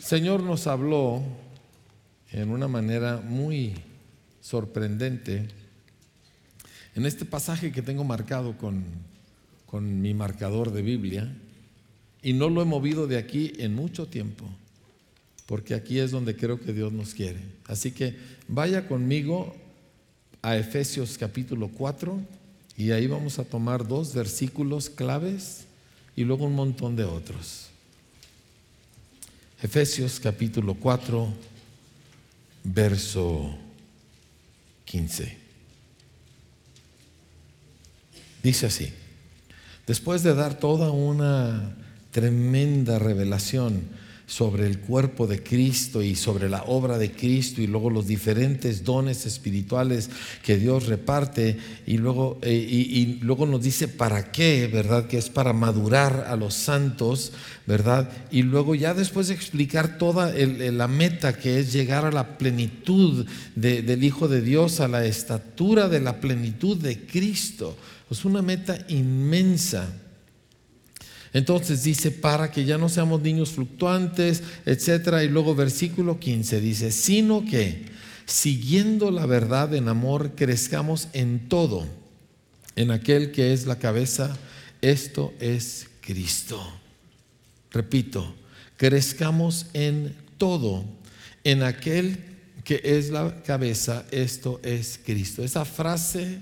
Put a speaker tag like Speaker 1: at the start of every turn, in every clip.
Speaker 1: Señor nos habló en una manera muy sorprendente en este pasaje que tengo marcado con, con mi marcador de Biblia y no lo he movido de aquí en mucho tiempo, porque aquí es donde creo que Dios nos quiere. Así que vaya conmigo a Efesios capítulo 4 y ahí vamos a tomar dos versículos claves y luego un montón de otros. Efesios capítulo 4, verso 15. Dice así, después de dar toda una tremenda revelación sobre el cuerpo de Cristo y sobre la obra de Cristo y luego los diferentes dones espirituales que Dios reparte y luego, eh, y, luego nos dice para qué, ¿verdad? Que es para madurar a los santos, ¿verdad? Y luego ya después de explicar toda la meta que es llegar a la plenitud del Hijo de Dios, a la estatura de la plenitud de Cristo. Es una meta inmensa. Entonces dice, para que ya no seamos niños fluctuantes, etcétera. Y luego versículo 15 dice, sino que siguiendo la verdad en amor, crezcamos en todo, en aquel que es la cabeza, esto es Cristo. Repito, crezcamos en todo, en aquel que es la cabeza, esto es Cristo. Esa frase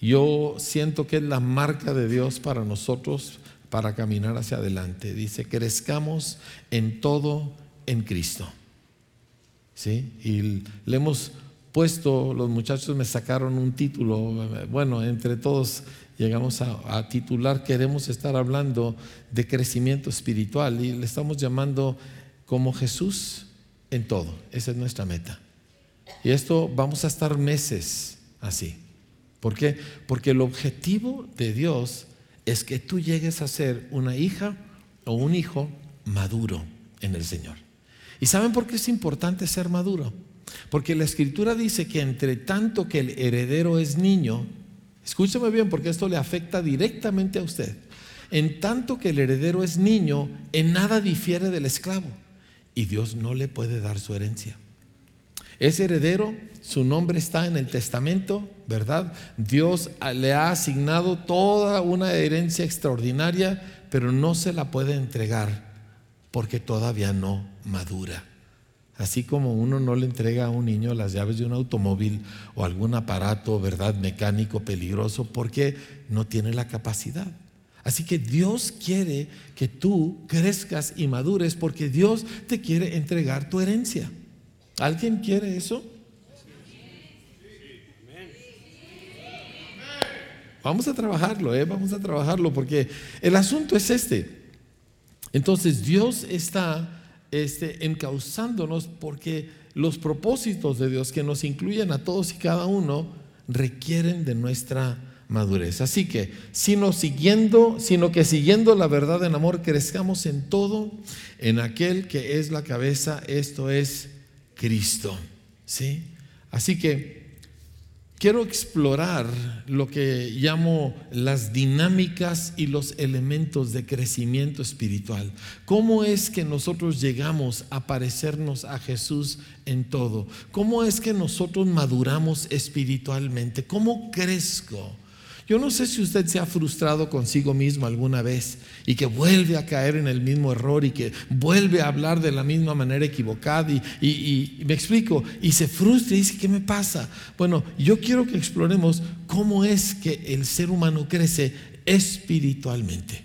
Speaker 1: yo siento que es la marca de Dios para nosotros para caminar hacia adelante. Dice, crezcamos en todo en Cristo. ¿Sí? Y le hemos puesto, los muchachos me sacaron un título, bueno, entre todos llegamos a, titular, queremos estar hablando de crecimiento espiritual y le estamos llamando como Jesús en todo. Esa es nuestra meta. Y esto vamos a estar meses así. ¿Por qué? Porque el objetivo de Dios es que tú llegues a ser una hija o un hijo maduro en el Señor. ¿Y saben por qué es importante ser maduro? Porque la escritura dice que entre tanto que el heredero es niño, escúcheme bien porque esto le afecta directamente a usted, en tanto que el heredero es niño, en nada difiere del esclavo y Dios no le puede dar su herencia. Ese heredero, su nombre está en el testamento, ¿verdad? Dios le ha asignado toda una herencia extraordinaria, pero no se la puede entregar porque todavía no madura. Así como uno no le entrega a un niño las llaves de un automóvil o algún aparato, ¿verdad?, mecánico peligroso, porque no tiene la capacidad. Así que Dios quiere que tú crezcas y madures porque Dios te quiere entregar tu herencia. ¿Alguien quiere eso? Vamos a trabajarlo, ¿eh? vamos a trabajarlo, porque el asunto es este. Entonces Dios está este, encauzándonos porque los propósitos de Dios que nos incluyen a todos y cada uno requieren de nuestra madurez. Así que, sino siguiendo, sino que siguiendo la verdad en amor, crezcamos en todo, en aquel que es la cabeza, esto es Cristo. ¿sí? Así que quiero explorar lo que llamo las dinámicas y los elementos de crecimiento espiritual. ¿Cómo es que nosotros llegamos a parecernos a Jesús en todo? ¿Cómo es que nosotros maduramos espiritualmente? ¿Cómo crezco? Yo no sé si usted se ha frustrado consigo mismo alguna vez y que vuelve a caer en el mismo error y que vuelve a hablar de la misma manera equivocada y, me explico y se frustra y dice, ¿qué me pasa? Bueno, yo quiero que exploremos cómo es que el ser humano crece espiritualmente.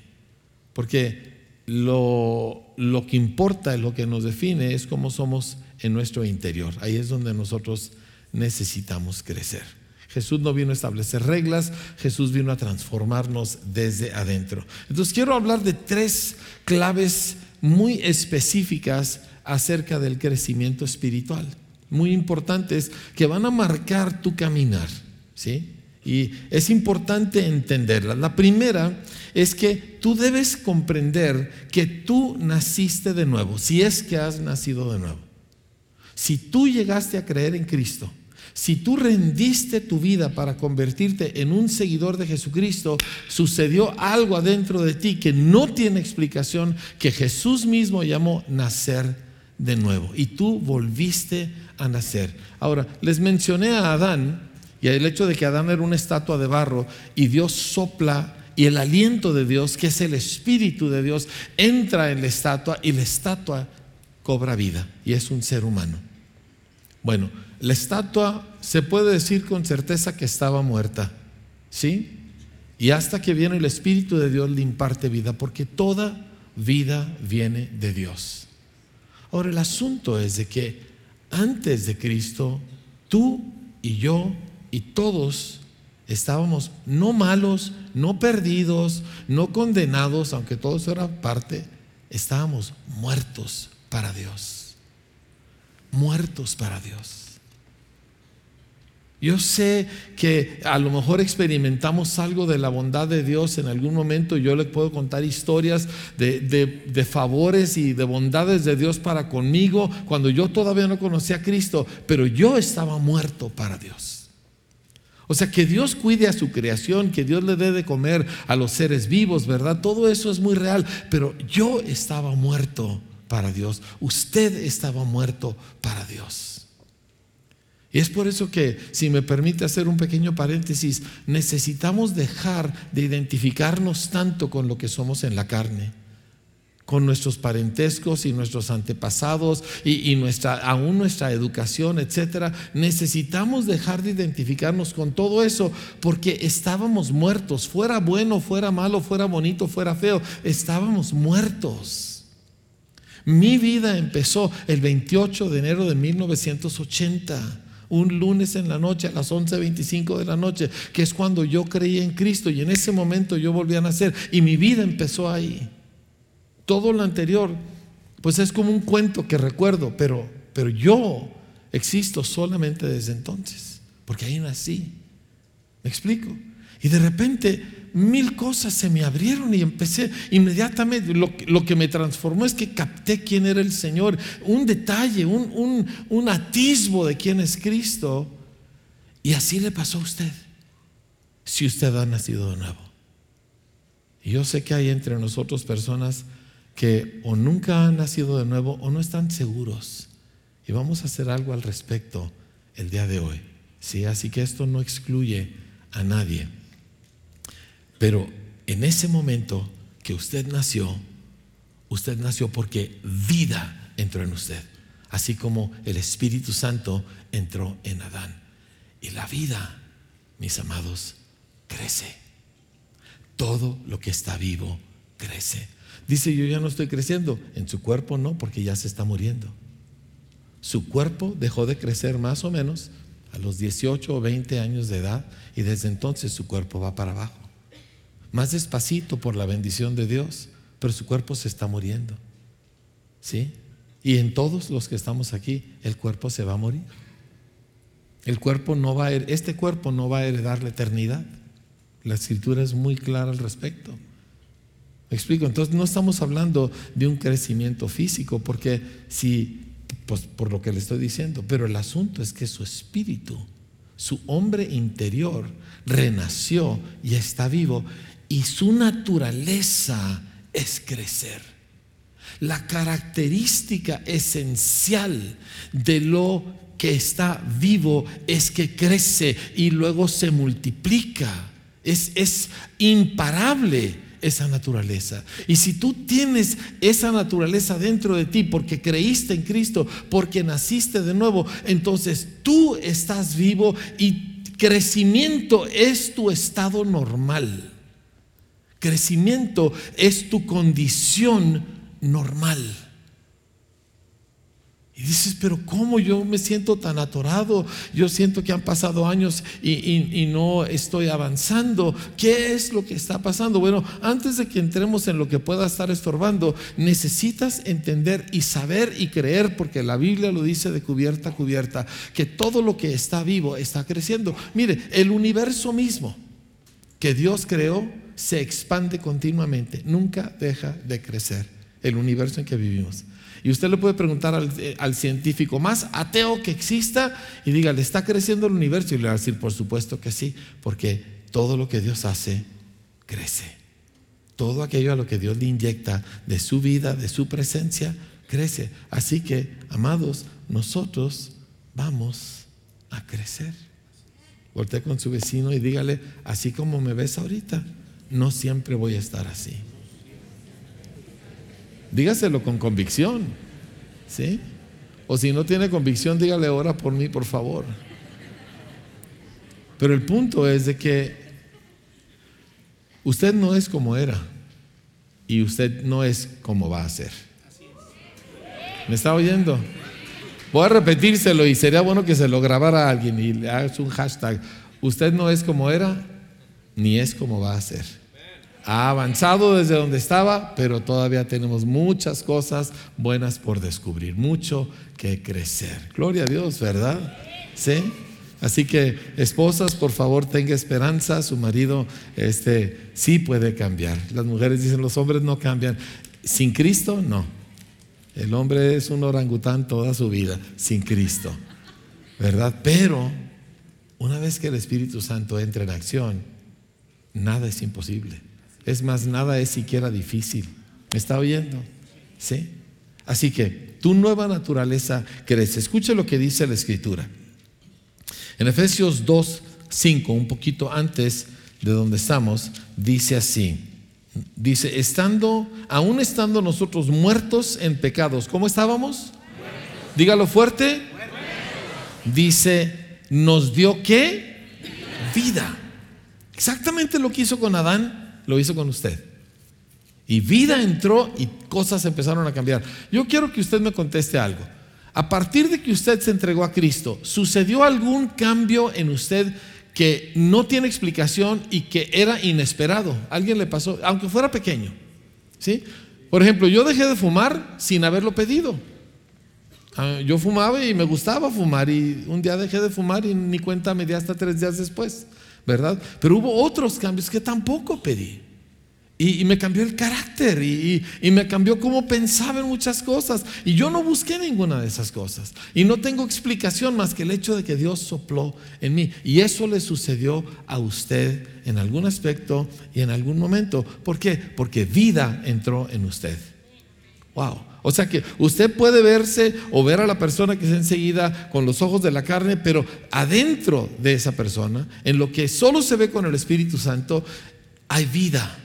Speaker 1: Porque lo, lo que importa, lo que nos define es cómo somos en nuestro interior. Ahí es donde nosotros necesitamos crecer. Jesús no vino a establecer reglas, Jesús vino a transformarnos desde adentro. Entonces quiero hablar de tres claves muy específicas acerca del crecimiento espiritual, muy importantes que van a marcar tu caminar, ¿sí? Y es importante entenderlas. La primera es que tú debes comprender que tú naciste de nuevo, si es que has nacido de nuevo. Si tú llegaste a creer en Cristo, Si tú rendiste tu vida para convertirte en un seguidor de Jesucristo, sucedió algo adentro de ti que no tiene explicación, que Jesús mismo llamó nacer de nuevo. Y tú volviste a nacer. Ahora, les mencioné a Adán y el hecho de que Adán era una estatua de barro y Dios sopla y el aliento de Dios, que es el Espíritu de Dios, entra en la estatua y la estatua cobra vida y es un ser humano. Bueno, la estatua se puede decir con certeza que estaba muerta, ¿sí? Y hasta que viene el Espíritu de Dios le imparte vida, porque toda vida viene de Dios. Ahora el asunto es de que antes de Cristo, tú y yo y todos estábamos no malos, no perdidos, no condenados, aunque todo eso era parte, estábamos muertos para Dios. Muertos para Dios. Yo sé que a lo mejor experimentamos algo de la bondad de Dios en algún momento. Yo le puedo contar historias de, favores y de bondades de Dios para conmigo cuando yo todavía no conocía a Cristo, pero yo estaba muerto para Dios. O sea, que Dios cuide a su creación, que Dios le dé de comer a los seres vivos, ¿verdad? Todo eso es muy real, pero yo estaba muerto para Dios. Usted estaba muerto para Dios. Y es por eso que, si me permite hacer un pequeño paréntesis, necesitamos dejar de identificarnos tanto con lo que somos en la carne, con nuestros parentescos y nuestros antepasados y, nuestra, aún nuestra educación, etcétera. Necesitamos dejar de identificarnos con todo eso porque estábamos muertos, fuera bueno, fuera malo, fuera bonito, fuera feo, estábamos muertos. Mi vida empezó el 28 de enero de 1980 un lunes en la noche a las 11.25 de la noche, que es cuando yo creí en Cristo y en ese momento yo volví a nacer y mi vida empezó ahí. Todo lo anterior, pues es como un cuento que recuerdo, pero, pero yo existo solamente desde entonces, porque ahí nací. ¿Me explico? Y de repente mil cosas se me abrieron y empecé inmediatamente. Lo, que me transformó es que capté quién era el Señor, un detalle, un, un atisbo de quién es Cristo. Y así le pasó a usted, si usted ha nacido de nuevo. Yo sé que hay entre nosotros personas que o nunca han nacido de nuevo o no están seguros. Y vamos a hacer algo al respecto el día de hoy. ¿sí? Así que esto no excluye a nadie. Pero en ese momento que usted nació, usted nació porque vida entró en usted, así como el Espíritu Santo entró en Adán. Y la vida, mis amados, crece. Todo lo que está vivo crece. Dice, yo ya no estoy creciendo. En su cuerpo no, porque ya se está muriendo. Su cuerpo dejó de crecer más o menos a los 18 o 20 años de edad y desde entonces su cuerpo va para abajo más despacito por la bendición de Dios, pero su cuerpo se está muriendo. ¿Sí? Y en todos los que estamos aquí, el cuerpo se va a morir. El cuerpo no va a, este cuerpo no va a heredar la eternidad. La escritura es muy clara al respecto. ¿Me explico? Entonces no estamos hablando de un crecimiento físico, porque si, pues por lo que le estoy diciendo, pero el asunto es que su espíritu, su hombre interior, renació y está vivo y su naturaleza es crecer. La característica esencial de lo que está vivo es que crece y luego se multiplica. Es, imparable esa naturaleza. Y si tú tienes esa naturaleza dentro de ti porque creíste en Cristo, porque naciste de nuevo, entonces tú estás vivo y crecimiento es tu estado normal. Crecimiento es tu condición normal. Y dices, pero ¿cómo yo me siento tan atorado? Yo siento que han pasado años y, no estoy avanzando. ¿Qué es lo que está pasando? Bueno, antes de que entremos en lo que pueda estar estorbando, necesitas entender y saber y creer, porque la Biblia lo dice de cubierta a cubierta, que todo lo que está vivo está creciendo. Mire, el universo mismo que Dios creó se expande continuamente, nunca deja de crecer. el universo en que vivimos. Y usted le puede preguntar al, eh, científico más ateo que exista y diga, ¿le está creciendo el universo? Y le va a decir, por supuesto que sí, porque todo lo que Dios hace crece. Todo aquello a lo que Dios le inyecta de su vida, de su presencia, crece. Así que, amados, nosotros vamos a crecer. Voltea con su vecino y dígale, así como me ves ahorita, no siempre voy a estar así. Dígaselo con convicción. ¿Sí? O si no tiene convicción, dígale, ora por mí, por favor. Pero el punto es de que usted no es como era y usted no es como va a ser. ¿Me está oyendo? Voy a repetírselo y sería bueno que se lo grabara a alguien y le hagas un hashtag. Usted no es como era ni es como va a ser. Ha avanzado desde donde estaba, pero todavía tenemos muchas cosas buenas por descubrir, mucho que crecer. Gloria a Dios, ¿verdad? Sí. Así que esposas, por favor, tenga esperanza, su marido este sí puede cambiar. Las mujeres dicen, los hombres no cambian. Sin Cristo, no. El hombre es un orangután toda su vida, sin Cristo. ¿Verdad? Pero una vez que el Espíritu Santo entra en acción, nada es imposible. Es más, nada es siquiera difícil. ¿Me está oyendo? ¿Sí? Así que tu nueva naturaleza crece. Escuche lo que dice la Escritura. En Efesios 2, 5, un poquito antes de donde estamos, dice así. Dice, estando, aún estando nosotros muertos en pecados, ¿cómo estábamos? Dígalo fuerte. Dice, nos dio qué? Vida. Exactamente lo que hizo con Adán lo hizo con usted. Y vida entró y cosas empezaron a cambiar. Yo quiero que usted me conteste algo. A partir de que usted se entregó a Cristo, ¿sucedió algún cambio en usted que no tiene explicación y que era inesperado? ¿Alguien le pasó? Aunque fuera pequeño. ¿Sí? Por ejemplo, yo dejé de fumar sin haberlo pedido. Ah, yo fumaba y me gustaba fumar y un día dejé de fumar y ni cuenta me di hasta tres días después. ¿Verdad? Pero hubo otros cambios que tampoco pedí. Y, me cambió el carácter y, y, me cambió cómo pensaba en muchas cosas. Y yo no busqué ninguna de esas cosas. Y no tengo explicación más que el hecho de que Dios sopló en mí. Y eso le sucedió a usted en algún aspecto y en algún momento. ¿Por qué? Porque vida entró en usted. Wow. O sea que usted puede verse o ver a la persona que es enseguida con los ojos de la carne, pero adentro de esa persona, en lo que solo se ve con el Espíritu Santo, hay vida.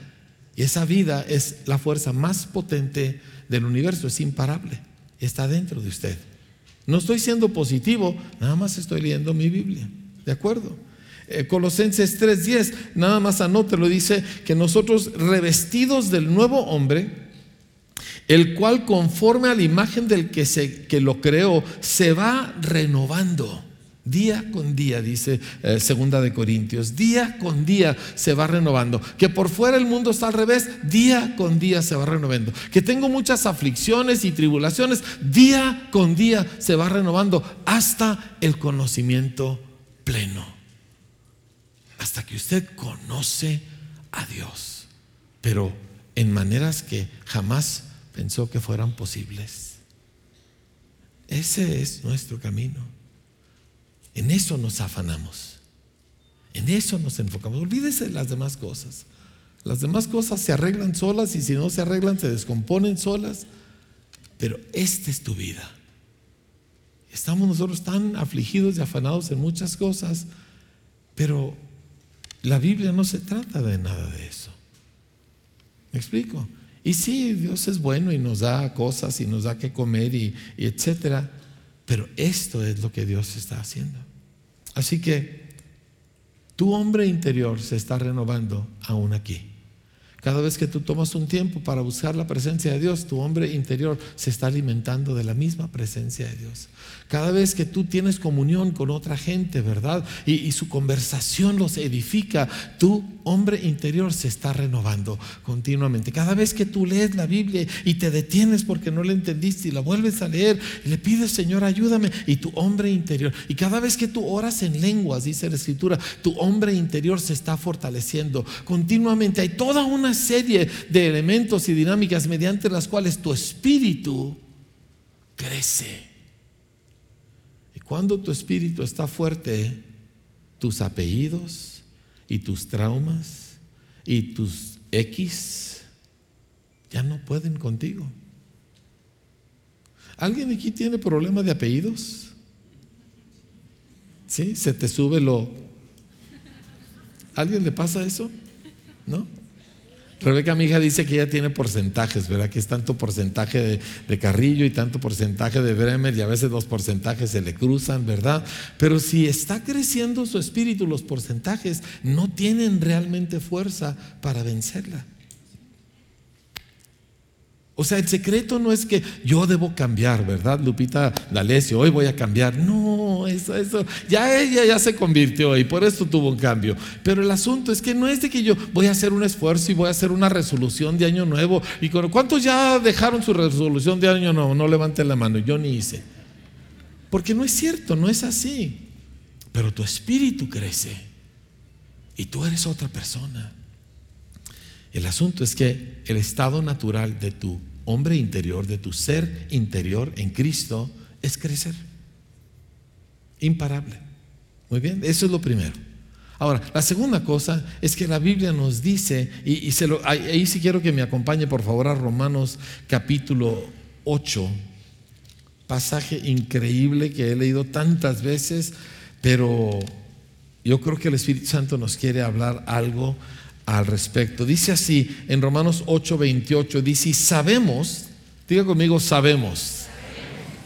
Speaker 1: Y esa vida es la fuerza más potente del universo, es imparable. Está dentro de usted. No estoy siendo positivo, nada más estoy leyendo mi Biblia. ¿De acuerdo? Eh, Colosenses 3:10, nada más anótelo, dice que nosotros revestidos del nuevo hombre, el cual conforme a la imagen del que, se, que lo creó, se va renovando. Día con día, dice eh, Segunda de Corintios, día con día se va renovando. Que por fuera el mundo está al revés, día con día se va renovando. Que tengo muchas aflicciones y tribulaciones, día con día se va renovando hasta el conocimiento pleno. Hasta que usted conoce a Dios, pero en maneras que jamás pensó que fueran posibles. Ese es nuestro camino. En eso nos afanamos. En eso nos enfocamos. Olvídese de las demás cosas. Las demás cosas se arreglan solas y si no se arreglan se descomponen solas. Pero esta es tu vida. Estamos nosotros tan afligidos y afanados en muchas cosas, pero la Biblia no se trata de nada de eso. ¿Me explico? Y sí, Dios es bueno y nos da cosas y nos da que comer y, etcétera. Pero esto es lo que Dios está haciendo. Así que tu hombre interior se está renovando aún aquí. Cada vez que tú tomas un tiempo para buscar la presencia de Dios, tu hombre interior se está alimentando de la misma presencia de Dios. Cada vez que tú tienes comunión con otra gente, ¿verdad? Y, su conversación los edifica, tu hombre interior se está renovando continuamente. Cada vez que tú lees la Biblia y te detienes porque no la entendiste y la vuelves a leer le pides, Señor, ayúdame, y tu hombre interior. Y cada vez que tú oras en lenguas, dice la Escritura, tu hombre interior se está fortaleciendo continuamente. Hay toda una serie de elementos y dinámicas mediante las cuales tu espíritu crece. Cuando tu espíritu está fuerte, tus apellidos y tus traumas y tus X ya no pueden contigo. ¿Alguien aquí tiene problema de apellidos? ¿Sí? ¿Se te sube lo... ¿Alguien le pasa eso? ¿No? Rebeca, mi hija, dice que ella tiene porcentajes, ¿verdad? Que es tanto porcentaje de, Carrillo y tanto porcentaje de Bremer y a veces los porcentajes se le cruzan, ¿verdad? Pero si está creciendo su espíritu, los porcentajes no tienen realmente fuerza para vencerla. O sea, el secreto no es que yo debo cambiar, ¿verdad, Lupita D'Alessio? Hoy voy a cambiar. No, eso, eso, ya ella ya se convirtió y por eso tuvo un cambio. Pero el asunto es que no es de que yo voy a hacer un esfuerzo y voy a hacer una resolución de año nuevo. ¿Y cuántos ya dejaron su resolución de año nuevo? No levanten la mano, yo ni hice. Porque no es cierto, no es así. Pero tu espíritu crece y tú eres otra persona. El asunto es que el estado natural de tu hombre interior, de tu ser interior en Cristo, es crecer. Imparable. Muy bien, eso es lo primero. Ahora, la segunda cosa es que la Biblia nos dice, y, se lo, ahí sí quiero que me acompañe por favor a Romanos capítulo 8, pasaje increíble que he leído tantas veces, pero yo creo que el Espíritu Santo nos quiere hablar algo al respecto. Dice así en Romanos 8:28, dice, y sabemos, diga conmigo, sabemos.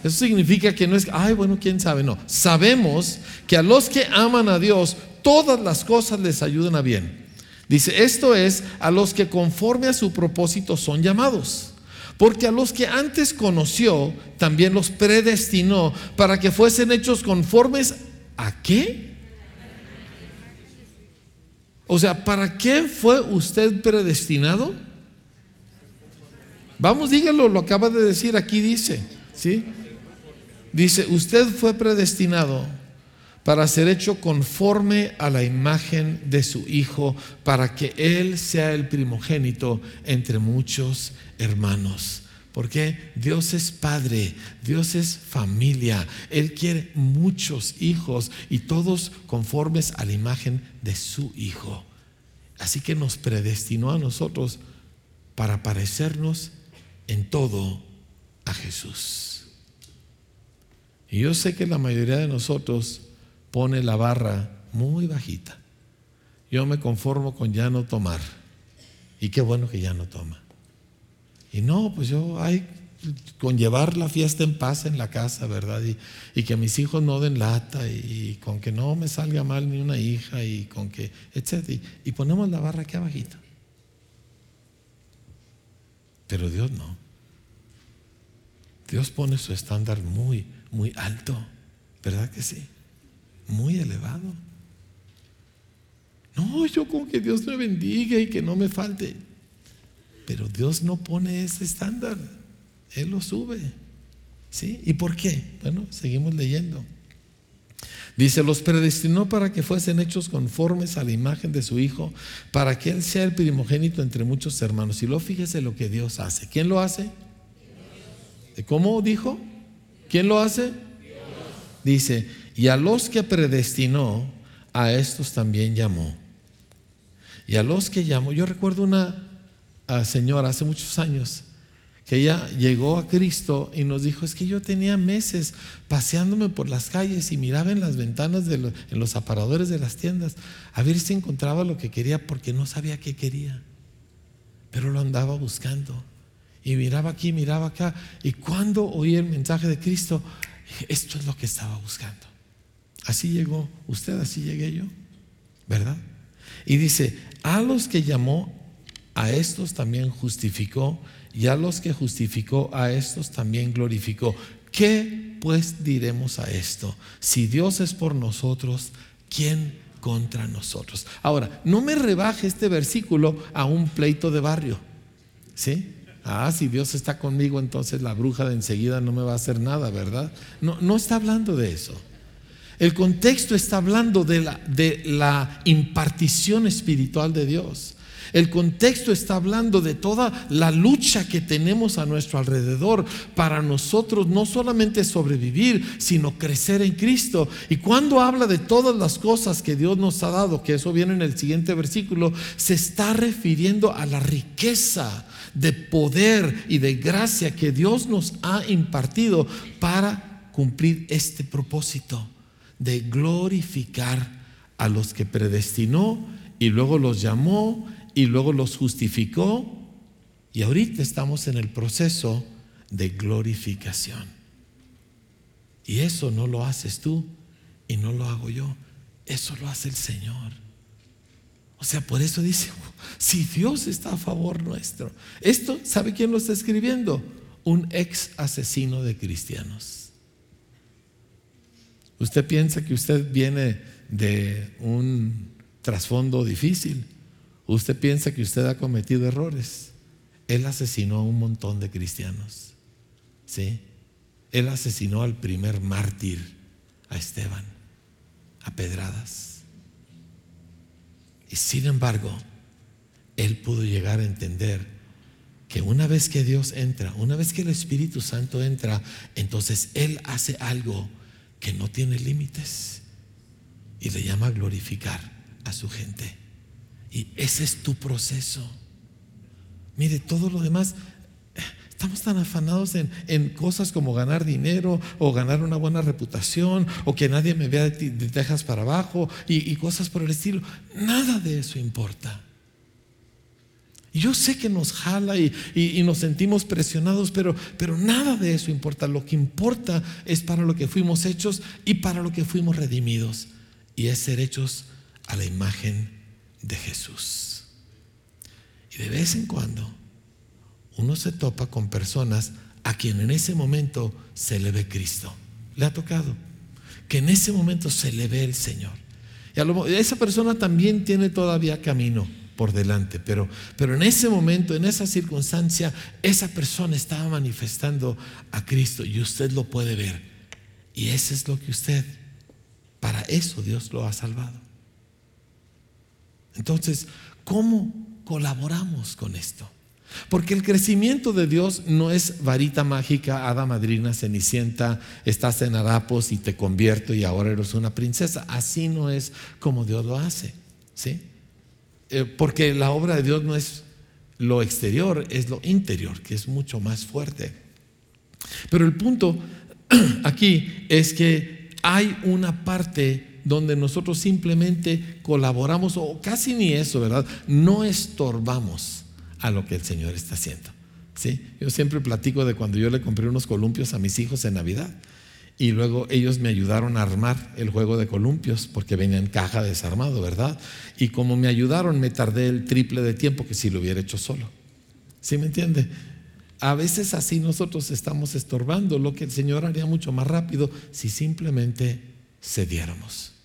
Speaker 1: Eso significa que no es, ay, bueno, quién sabe, no. Sabemos que a los que aman a Dios, todas las cosas les ayudan a bien. Dice, esto es a los que conforme a su propósito son llamados. Porque a los que antes conoció, también los predestinó para que fuesen hechos conformes a qué? O sea, ¿para qué fue usted predestinado? Vamos, dígalo, lo acaba de decir, aquí dice, ¿sí? Dice, usted fue predestinado para ser hecho conforme a la imagen de su Hijo, para que Él sea el primogénito entre muchos hermanos. Porque Dios es padre, Dios es familia, Él quiere muchos hijos y todos conformes a la imagen de su Hijo. Así que nos predestinó a nosotros para parecernos en todo a Jesús. Y yo sé que la mayoría de nosotros pone la barra muy bajita. Yo me conformo con ya no tomar. Y qué bueno que ya no toma. Y no, pues yo hay con llevar la fiesta en paz en la casa, ¿verdad? Y, que mis hijos no den lata y, con que no me salga mal ni una hija y con que, etc. Y, y ponemos la barra aquí abajito. Pero Dios no. Dios pone su estándar muy, muy alto, ¿verdad que sí? Muy elevado. No, yo con que Dios me bendiga y que no me falte. Pero Dios no pone ese estándar, Él lo sube. ¿Sí? ¿Y por qué? Bueno, seguimos leyendo. Dice, los predestinó para que fuesen hechos conformes a la imagen de su Hijo, para que Él sea el primogénito entre muchos hermanos. Y luego fíjese lo que Dios hace. ¿Quién lo hace? ¿Cómo dijo? ¿Quién lo hace? Dice, y a los que predestinó, a estos también llamó. Y a los que llamó, yo recuerdo una señora hace muchos años que ella llegó a Cristo y nos dijo, es que yo tenía meses paseándome por las calles y miraba en las ventanas, de en los aparadores de las tiendas, a ver si encontraba lo que quería porque no sabía qué quería, pero lo andaba buscando. Y miraba aquí, miraba acá, y cuando oí el mensaje de Cristo, esto es lo que estaba buscando. Así llegó usted, así llegué yo, ¿verdad? Y dice, a los que llamó, a estos también justificó, y a los que justificó, a estos también glorificó. ¿Qué pues diremos a esto? Si Dios es por nosotros, ¿quién contra nosotros? Ahora, no me rebaje este versículo a un pleito de barrio. ¿Sí? Ah, si Dios está conmigo, entonces la bruja de enseguida no me va a hacer nada, ¿verdad? No, no está hablando de eso. El contexto está hablando de la, de la impartición espiritual de Dios. El contexto está hablando de toda la lucha que tenemos a nuestro alrededor para nosotros no solamente sobrevivir, sino crecer en Cristo. Y cuando habla de todas las cosas que Dios nos ha dado, que eso viene en el siguiente versículo, se está refiriendo a la riqueza de poder y de gracia que Dios nos ha impartido para cumplir este propósito de glorificar a los que predestinó y luego los llamó y luego los justificó y ahorita estamos en el proceso de glorificación. Y eso no lo haces tú y no lo hago yo, eso lo hace el Señor. O sea, por eso dice, si Dios está a favor nuestro. Esto, ¿sabe quién lo está escribiendo? Un ex asesino de cristianos. Usted piensa que usted viene de un trasfondo difícil. Usted piensa que usted ha cometido errores. Él asesinó a un montón de cristianos. ¿Sí? Él asesinó al primer mártir, a Esteban, a pedradas. Y sin embargo, él pudo llegar a entender que una vez que Dios entra, una vez que el Espíritu Santo entra, entonces Él hace algo que no tiene límites y le llama glorificar a su gente. Y ese es tu proceso. Mire, todo lo demás, estamos tan afanados en, cosas como ganar dinero o ganar una buena reputación o que nadie me vea de, Texas para abajo y, cosas por el estilo. Nada de eso importa. Y yo sé que nos jala y, y, nos sentimos presionados, pero, pero nada de eso importa. Lo que importa es para lo que fuimos hechos y para lo que fuimos redimidos. Y es ser hechos a la imagen de Jesús. Y de vez en cuando uno se topa con personas a quien en ese momento se le ve Cristo. Le ha tocado. Que en ese momento se le ve el Señor. Y esa persona también tiene todavía camino por delante, pero, pero en ese momento, en esa circunstancia, esa persona estaba manifestando a Cristo y usted lo puede ver. Y ese es lo que usted, para eso Dios lo ha salvado. Entonces, ¿cómo colaboramos con esto? Porque el crecimiento de Dios no es varita mágica, hada madrina, cenicienta, estás en harapos y te convierto y ahora eres una princesa. Así no es como Dios lo hace. ¿sí? Eh, porque la obra de Dios no es lo exterior, es lo interior, que es mucho más fuerte. Pero el punto aquí es que hay una parte donde nosotros simplemente colaboramos, o casi ni eso, ¿verdad? No estorbamos a lo que el Señor está haciendo. ¿sí? Yo siempre platico de cuando yo le compré unos columpios a mis hijos en Navidad. Y luego ellos me ayudaron a armar el juego de columpios porque venía en caja desarmado, ¿verdad? Y como me ayudaron, me tardé el triple de tiempo que si lo hubiera hecho solo. ¿Sí me entiende? A veces así nosotros estamos estorbando lo que el Señor haría mucho más rápido si simplemente cediéramos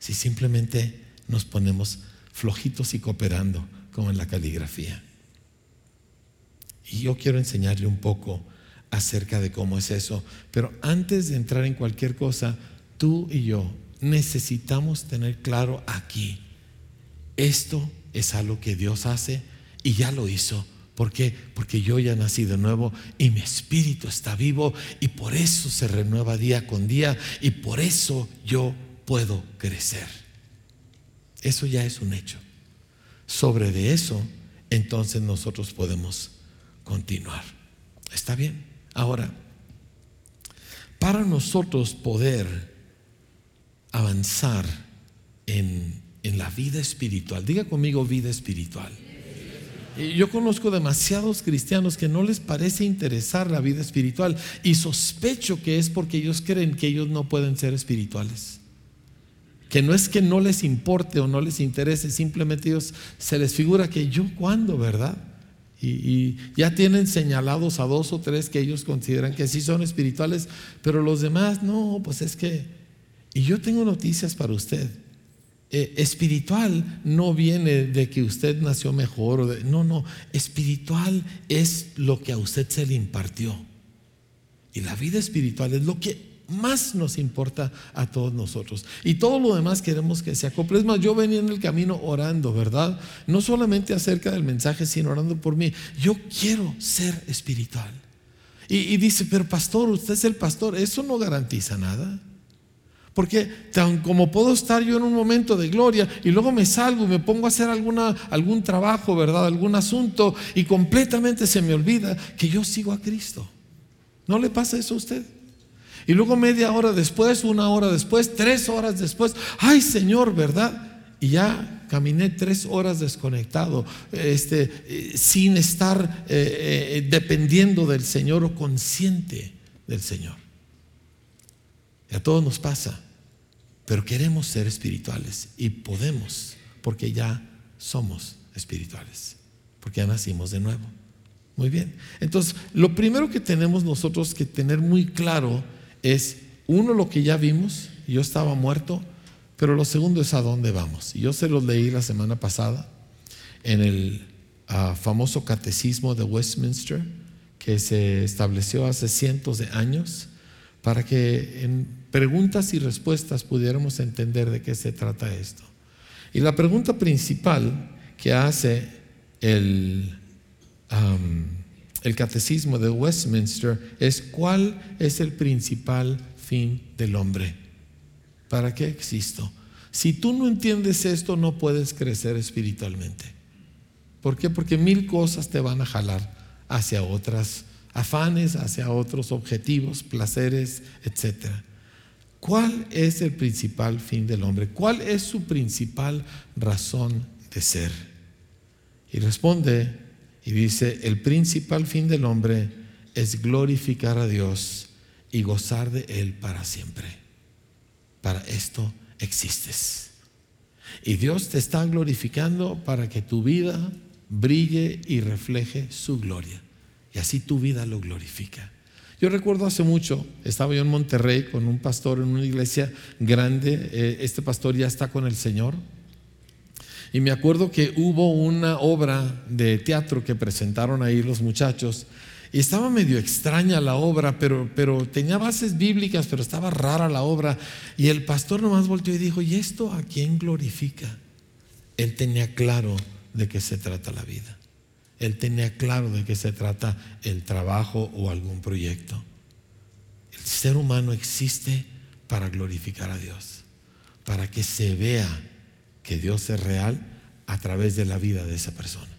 Speaker 1: si simplemente nos ponemos flojitos y cooperando, como en la caligrafía. Y yo quiero enseñarle un poco acerca de cómo es eso, pero antes de entrar en cualquier cosa, tú y yo necesitamos tener claro aquí, esto es algo que Dios hace y ya lo hizo. ¿Por qué? Porque yo ya nací de nuevo y mi espíritu está vivo y por eso se renueva día con día y por eso yo puedo crecer. Eso ya es un hecho. Sobre de eso, entonces nosotros podemos continuar. ¿Está bien? Ahora, para nosotros poder avanzar en, en la vida espiritual, diga conmigo vida espiritual. Yo conozco demasiados cristianos que no les parece interesar la vida espiritual y sospecho que es porque ellos creen que ellos no pueden ser espirituales que no es que no les importe o no les interese, simplemente ellos se les figura que yo cuándo, ¿verdad? Y, ya tienen señalados a dos o tres que ellos consideran que sí son espirituales, pero los demás no, pues es que... Y yo tengo noticias para usted. Eh, espiritual no viene de que usted nació mejor, o no, no, espiritual es lo que a usted se le impartió. Y la vida espiritual es lo que más nos importa a todos nosotros. Y todo lo demás queremos que se acople. Es más, yo venía en el camino orando, ¿verdad? No solamente acerca del mensaje, sino orando por mí. Yo quiero ser espiritual. Y, dice, pero pastor, usted es el pastor. Eso no garantiza nada. Porque tan como puedo estar yo en un momento de gloria y luego me salgo y me pongo a hacer alguna, algún trabajo, ¿verdad? Algún asunto y completamente se me olvida que yo sigo a Cristo. ¿No le pasa eso a usted? Y luego media hora después, una hora después, tres horas después, ay Señor, ¿verdad? Y ya caminé tres horas desconectado, este, eh, sin estar eh, eh, dependiendo del Señor o consciente del Señor. Y a todos nos pasa, pero queremos ser espirituales y podemos, porque ya somos espirituales, porque ya nacimos de nuevo. Muy bien. Entonces, lo primero que tenemos nosotros que tener muy claro es, uno, lo que ya vimos, yo estaba muerto, pero lo segundo es a dónde vamos. Yo se los leí la semana pasada en el ah, famoso catecismo de Westminster, que se estableció hace cientos de años, para que en preguntas y respuestas pudiéramos entender de qué se trata esto. Y la pregunta principal que hace el el catecismo de Westminster es cuál es el principal fin del hombre. ¿Para qué existo? Si tú no entiendes esto, no puedes crecer espiritualmente. ¿Por qué? Porque mil cosas te van a jalar hacia otras afanes, hacia otros objetivos, placeres, etc. ¿Cuál es el principal fin del hombre? ¿Cuál es su principal razón de ser? Y responde y dice, el principal fin del hombre es glorificar a Dios y gozar de Él para siempre. Para esto existes. Y Dios te está glorificando para que tu vida brille y refleje su gloria. Y así tu vida lo glorifica. Yo recuerdo hace mucho, estaba yo en Monterrey con un pastor en una iglesia grande. Eh, este pastor ya está con el Señor. Y me acuerdo que hubo una obra de teatro que presentaron ahí los muchachos. Y estaba medio extraña la obra, pero, pero tenía bases bíblicas, pero estaba rara la obra. Y el pastor nomás volteó y dijo, ¿y esto a quién glorifica? Él tenía claro de qué se trata la vida. Él tenía claro de qué se trata el trabajo o algún proyecto. El ser humano existe para glorificar a Dios, para que se vea que Dios es real a través de la vida de esa persona.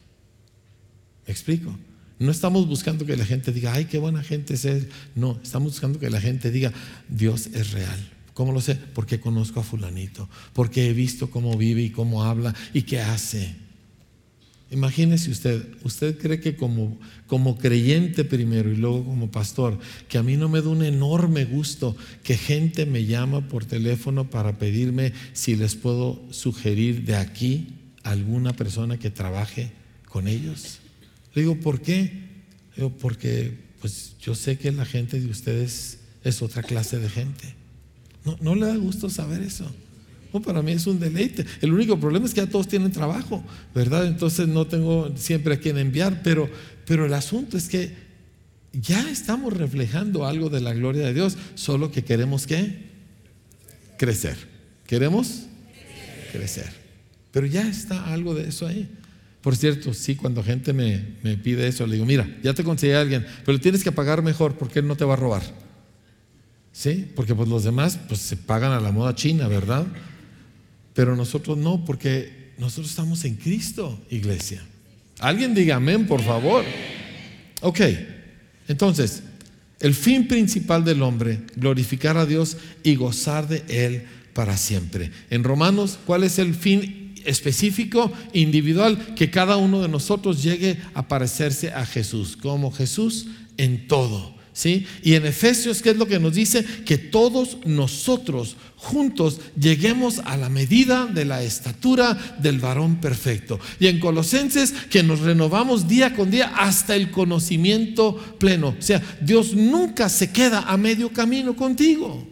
Speaker 1: ¿Me explico? No estamos buscando que la gente diga, ay, qué buena gente es él. No, estamos buscando que la gente diga, Dios es real. ¿Cómo lo sé? Porque conozco a fulanito, porque he visto cómo vive y cómo habla y qué hace. Imagínese usted, usted cree que como, como creyente primero y luego como pastor, que a mí no me da un enorme gusto que gente me llama por teléfono para pedirme si les puedo sugerir de aquí alguna persona que trabaje con ellos. Le digo, ¿por qué? Le digo, porque pues yo sé que la gente de ustedes es otra clase de gente. No, no le da gusto saber eso para mí es un deleite. El único problema es que ya todos tienen trabajo, ¿verdad? Entonces no tengo siempre a quien enviar, pero, pero el asunto es que ya estamos reflejando algo de la gloria de Dios, solo que queremos que crecer. ¿Queremos? Crecer. Pero ya está algo de eso ahí. Por cierto, sí, cuando gente me, me pide eso, le digo, mira, ya te conseguí a alguien, pero tienes que pagar mejor porque él no te va a robar. ¿Sí? Porque pues los demás pues se pagan a la moda china, ¿verdad? Pero nosotros no, porque nosotros estamos en Cristo, iglesia. Alguien diga amén, por favor. Ok, entonces, el fin principal del hombre, glorificar a Dios y gozar de Él para siempre. En Romanos, ¿cuál es el fin específico, individual? Que cada uno de nosotros llegue a parecerse a Jesús, como Jesús en todo. ¿Sí? Y en Efesios, ¿qué es lo que nos dice? Que todos nosotros juntos lleguemos a la medida de la estatura del varón perfecto. Y en Colosenses, que nos renovamos día con día hasta el conocimiento pleno. O sea, Dios nunca se queda a medio camino contigo.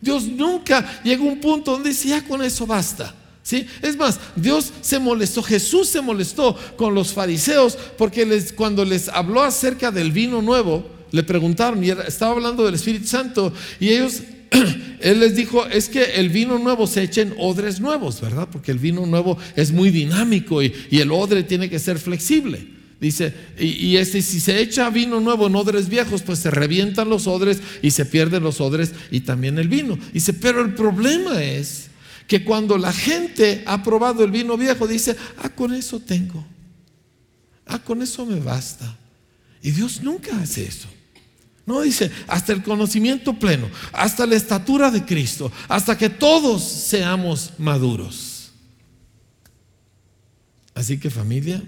Speaker 1: Dios nunca llega a un punto donde dice, ya con eso basta. ¿Sí? Es más, Dios se molestó, Jesús se molestó con los fariseos porque les, cuando les habló acerca del vino nuevo, le preguntaron y estaba hablando del Espíritu Santo y ellos Él les dijo, es que el vino nuevo se echa en odres nuevos, ¿verdad? Porque el vino nuevo es muy dinámico y, el odre tiene que ser flexible. Dice, y, este, si se echa vino nuevo en odres viejos, pues se revientan los odres y se pierden los odres y también el vino. Dice, pero el problema es que cuando la gente ha probado el vino viejo, dice, ah, con eso tengo. Ah, con eso me basta. Y Dios nunca hace eso. No dice, hasta el conocimiento pleno, hasta la estatura de Cristo, hasta que todos seamos maduros. Así que familia,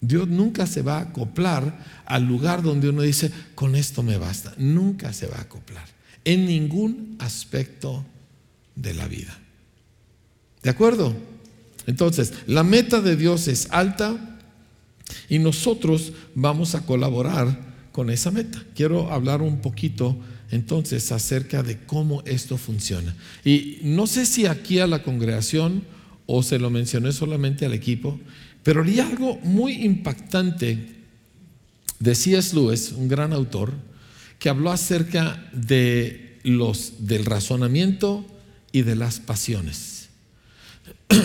Speaker 1: Dios nunca se va a acoplar al lugar donde uno dice, con esto me basta. Nunca se va a acoplar en ningún aspecto de la vida. ¿De acuerdo? Entonces, la meta de Dios es alta y nosotros vamos a colaborar con esa meta. Quiero hablar un poquito entonces acerca de cómo esto funciona. Y no sé si aquí a la congregación o se lo mencioné solamente al equipo, pero leí algo muy impactante de C.S. Lewis, un gran autor, que habló acerca de los, del razonamiento y de las pasiones.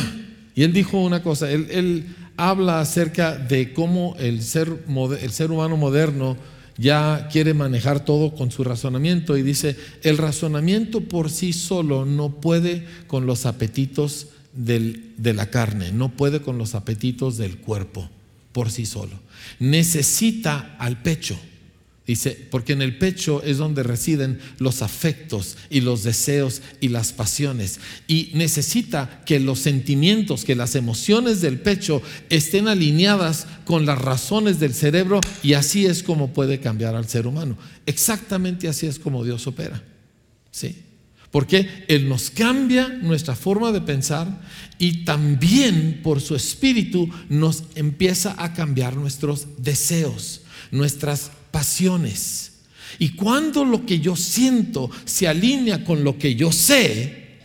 Speaker 1: Y él dijo una cosa, él, él habla acerca de cómo el ser, el ser humano moderno ya quiere manejar todo con su razonamiento y dice, el razonamiento por sí solo no puede con los apetitos de la carne, no puede con los apetitos del cuerpo por sí solo. Necesita al pecho Dice, porque en el pecho es donde residen los afectos y los deseos y las pasiones. Y necesita que los sentimientos, que las emociones del pecho estén alineadas con las razones del cerebro y así es como puede cambiar al ser humano. Exactamente así es como Dios opera. ¿Sí? Porque Él nos cambia nuestra forma de pensar y también por su espíritu nos empieza a cambiar nuestros deseos, nuestras pasiones. Y cuando lo que yo siento se alinea con lo que yo sé,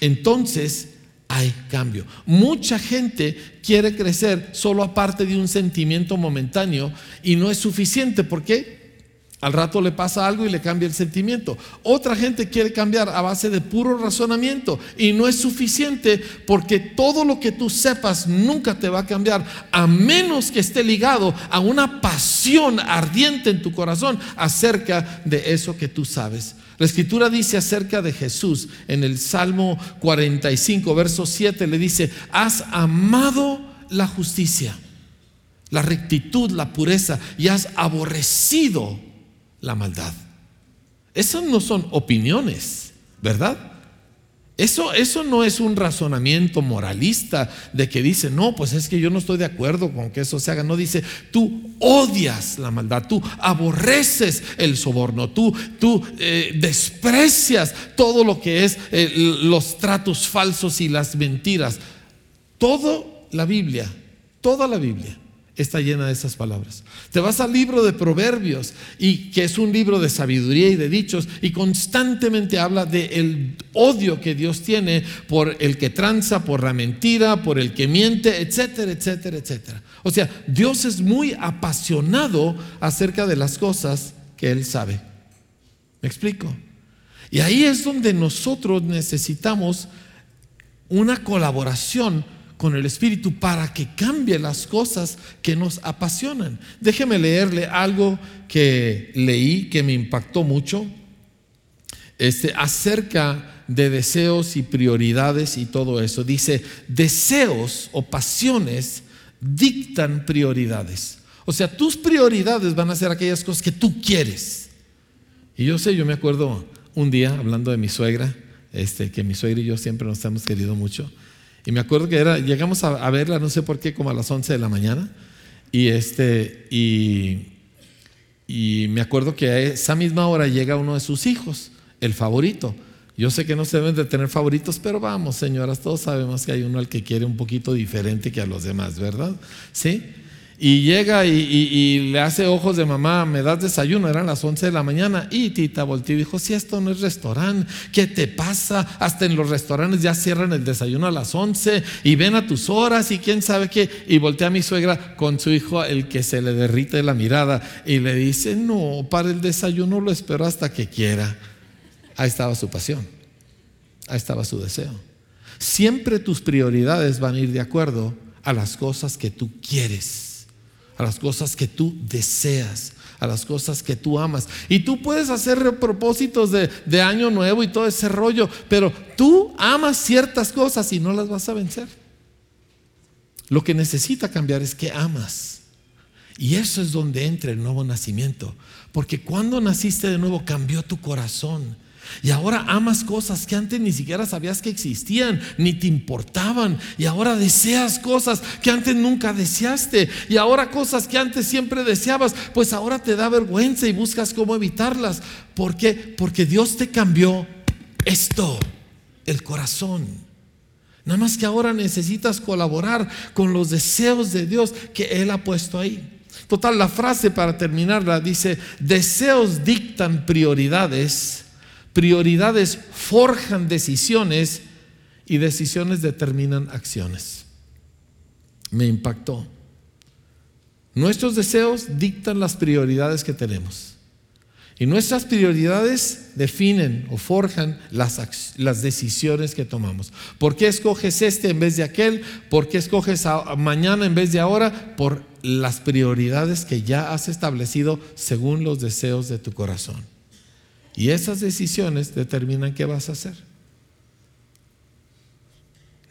Speaker 1: entonces hay cambio. Mucha gente quiere crecer solo aparte de un sentimiento momentáneo y no es suficiente. ¿Por qué? Al rato le pasa algo y le cambia el sentimiento. Otra gente quiere cambiar a base de puro razonamiento y no es suficiente porque todo lo que tú sepas nunca te va a cambiar a menos que esté ligado a una pasión ardiente en tu corazón acerca de eso que tú sabes. La escritura dice acerca de Jesús en el Salmo 45, verso 7, le dice, has amado la justicia, la rectitud, la pureza y has aborrecido la maldad. Esas no son opiniones, ¿verdad? Eso, eso no es un razonamiento moralista de que dice, no, pues es que yo no estoy de acuerdo con que eso se haga. No dice, tú odias la maldad, tú aborreces el soborno, tú, tú eh, desprecias todo lo que es eh, los tratos falsos y las mentiras. Todo la Biblia, toda la Biblia está llena de esas palabras. Te vas al libro de Proverbios y que es un libro de sabiduría y de dichos y constantemente habla del odio que Dios tiene por el que tranza, por la mentira, por el que miente, etcétera, etcétera, etcétera. O sea, Dios es muy apasionado acerca de las cosas que Él sabe. ¿Me explico? Y ahí es donde nosotros necesitamos una colaboración con el Espíritu para que cambie las cosas que nos apasionan. Déjeme leerle algo que leí que me impactó mucho este, acerca de deseos y prioridades y todo eso. Dice, deseos o pasiones dictan prioridades. O sea, tus prioridades van a ser aquellas cosas que tú quieres. Y yo sé, yo me acuerdo un día hablando de mi suegra, este, que mi suegra y yo siempre nos hemos querido mucho. Y me acuerdo que era, llegamos a, verla, no sé por qué, como a las 11 de la mañana. Y, este, y, me acuerdo que a esa misma hora llega uno de sus hijos, el favorito. Yo sé que no se deben de tener favoritos, pero vamos, señoras, todos sabemos que hay uno al que quiere un poquito diferente que a los demás, ¿verdad? ¿Sí? Y llega y, le hace ojos de mamá, me das desayuno, eran las 11 de la mañana. Y Tita volteó y dijo, si esto no es restaurante, ¿qué te pasa? Hasta en los restaurantes ya cierran el desayuno a las 11 y ven a tus horas y quién sabe qué. Y voltea a mi suegra con su hijo, el que se le derrite la mirada, y le dice, no, para el desayuno lo espero hasta que quiera. ahí estaba su pasión, ahí estaba su deseo. Siempre tus prioridades van a ir de acuerdo a las cosas que tú quieres, a las cosas que tú deseas, a las cosas que tú amas. Y tú puedes hacer propósitos de, de año nuevo y todo ese rollo, pero tú amas ciertas cosas y no las vas a vencer. Lo que necesita cambiar es que amas. Y eso es donde entra el nuevo nacimiento. Porque cuando naciste de nuevo cambió tu corazón. Y ahora amas cosas que antes ni siquiera sabías que existían, ni te importaban. Y ahora deseas cosas que antes nunca deseaste. Y ahora cosas que antes siempre deseabas, pues ahora te da vergüenza y buscas cómo evitarlas. ¿Por qué? Porque Dios te cambió esto, el corazón. Nada más que ahora necesitas colaborar con los deseos de Dios que Él ha puesto ahí. Total, la frase para terminarla dice, deseos dictan prioridades Prioridades forjan decisiones y decisiones determinan acciones. Me impactó. Nuestros deseos dictan las prioridades que tenemos. Y nuestras prioridades definen o forjan las, las, decisiones que tomamos. ¿Por qué escoges este en vez de aquel? ¿Por qué escoges mañana en vez de ahora? Por las prioridades que ya has establecido según los deseos de tu corazón. Y esas decisiones determinan qué vas a hacer.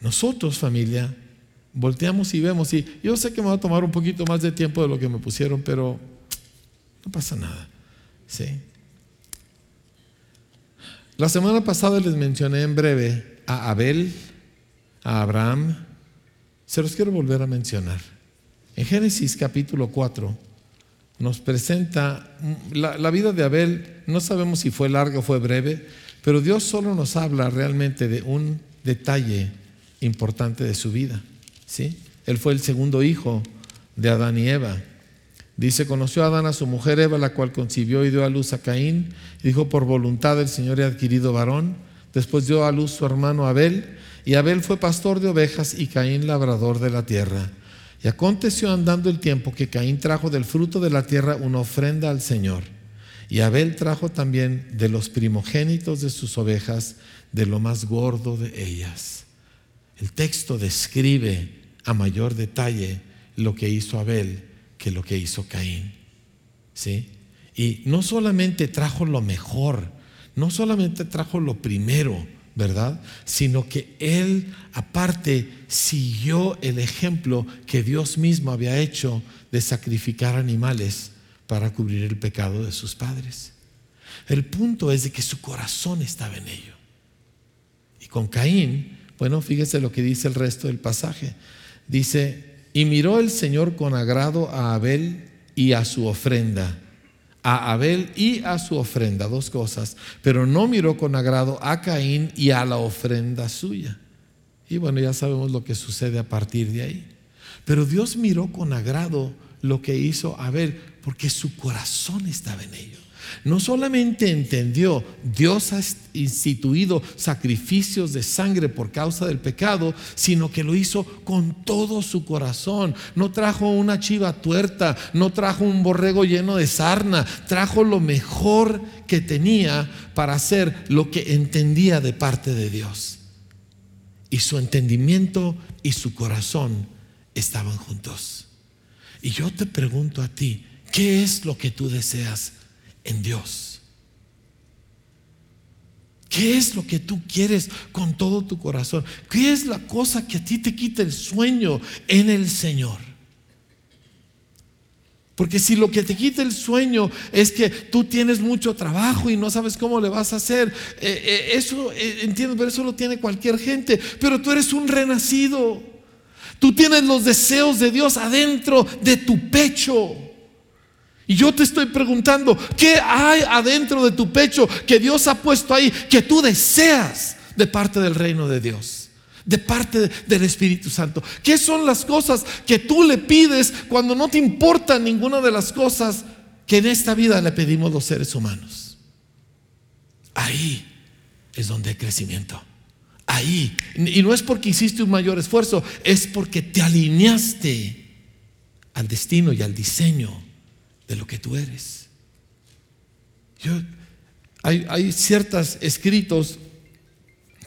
Speaker 1: Nosotros, familia, volteamos y vemos, y yo sé que me va a tomar un poquito más de tiempo de lo que me pusieron, pero no pasa nada. ¿sí? La semana pasada les mencioné en breve a Abel, a Abraham, se los quiero volver a mencionar. En Génesis capítulo 4, nos presenta la, vida de Abel, no sabemos si fue larga o fue breve, pero Dios solo nos habla realmente de un detalle importante de su vida. ¿sí? Él fue el segundo hijo de Adán y Eva. Dice, conoció a Adán a su mujer Eva, la cual concibió y dio a luz a Caín. Dijo, por voluntad del Señor he adquirido varón. Después dio a luz su hermano Abel. Y Abel fue pastor de ovejas y Caín labrador de la tierra. Y aconteció andando el tiempo que Caín trajo del fruto de la tierra una ofrenda al Señor. Y Abel trajo también de los primogénitos de sus ovejas, de lo más gordo de ellas. El texto describe a mayor detalle lo que hizo Abel que lo que hizo Caín. ¿Sí? Y no solamente trajo lo mejor, no solamente trajo lo primero, ¿verdad? Sino que él aparte siguió el ejemplo que Dios mismo había hecho de sacrificar animales para cubrir el pecado de sus padres. El punto es de que su corazón estaba en ello. Y con Caín, bueno, fíjese lo que dice el resto del pasaje. Dice, y miró el Señor con agrado a Abel y a su ofrenda a Abel y a su ofrenda, dos cosas, pero no miró con agrado a Caín y a la ofrenda suya. Y bueno, ya sabemos lo que sucede a partir de ahí. Pero Dios miró con agrado lo que hizo Abel, porque su corazón estaba en ello. No solamente entendió, Dios ha instituido sacrificios de sangre por causa del pecado, sino que lo hizo con todo su corazón. No trajo una chiva tuerta, no trajo un borrego lleno de sarna, trajo lo mejor que tenía para hacer lo que entendía de parte de Dios. Y su entendimiento y su corazón estaban juntos. Y yo te pregunto a ti, ¿qué es lo que tú deseas? En Dios. ¿Qué es lo que tú quieres con todo tu corazón? ¿Qué es la cosa que a ti te quita el sueño en el Señor? Porque si lo que te quita el sueño es que tú tienes mucho trabajo y no sabes cómo le vas a hacer, eh, eh, eso eh, entiendo, pero eso lo tiene cualquier gente. Pero tú eres un renacido. Tú tienes los deseos de Dios adentro de tu pecho. Y yo te estoy preguntando, ¿qué hay adentro de tu pecho que Dios ha puesto ahí que tú deseas de parte del reino de Dios? De parte del Espíritu Santo. ¿Qué son las cosas que tú le pides cuando no te importa ninguna de las cosas que en esta vida le pedimos los seres humanos? Ahí es donde hay crecimiento. Ahí. Y no es porque hiciste un mayor esfuerzo, es porque te alineaste al destino y al diseño de lo que tú eres. Yo, hay, hay ciertos escritos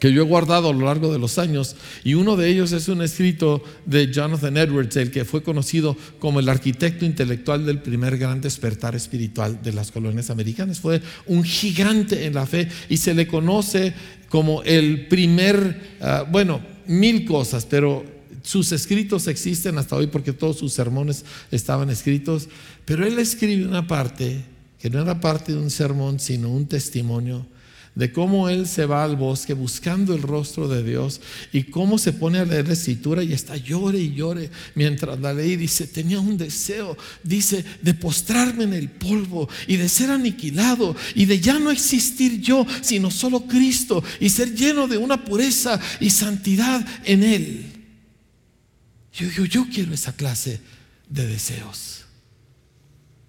Speaker 1: que yo he guardado a lo largo de los años, y uno de ellos es un escrito de Jonathan Edwards, el que fue conocido como el arquitecto intelectual del primer gran despertar espiritual de las colonias americanas. Fue un gigante en la fe y se le conoce como el primer, ah, bueno, mil cosas, pero sus escritos existen hasta hoy porque todos sus sermones estaban escritos, pero él escribe una parte que no era parte de un sermón, sino un testimonio de cómo él se va al bosque buscando el rostro de Dios y cómo se pone a leer la escritura y está llore y llore mientras la ley dice, tenía un deseo, dice, de postrarme en el polvo y de ser aniquilado y de ya no existir yo, sino solo Cristo y ser lleno de una pureza y santidad en Él. Yo digo, yo quiero esa clase de deseos.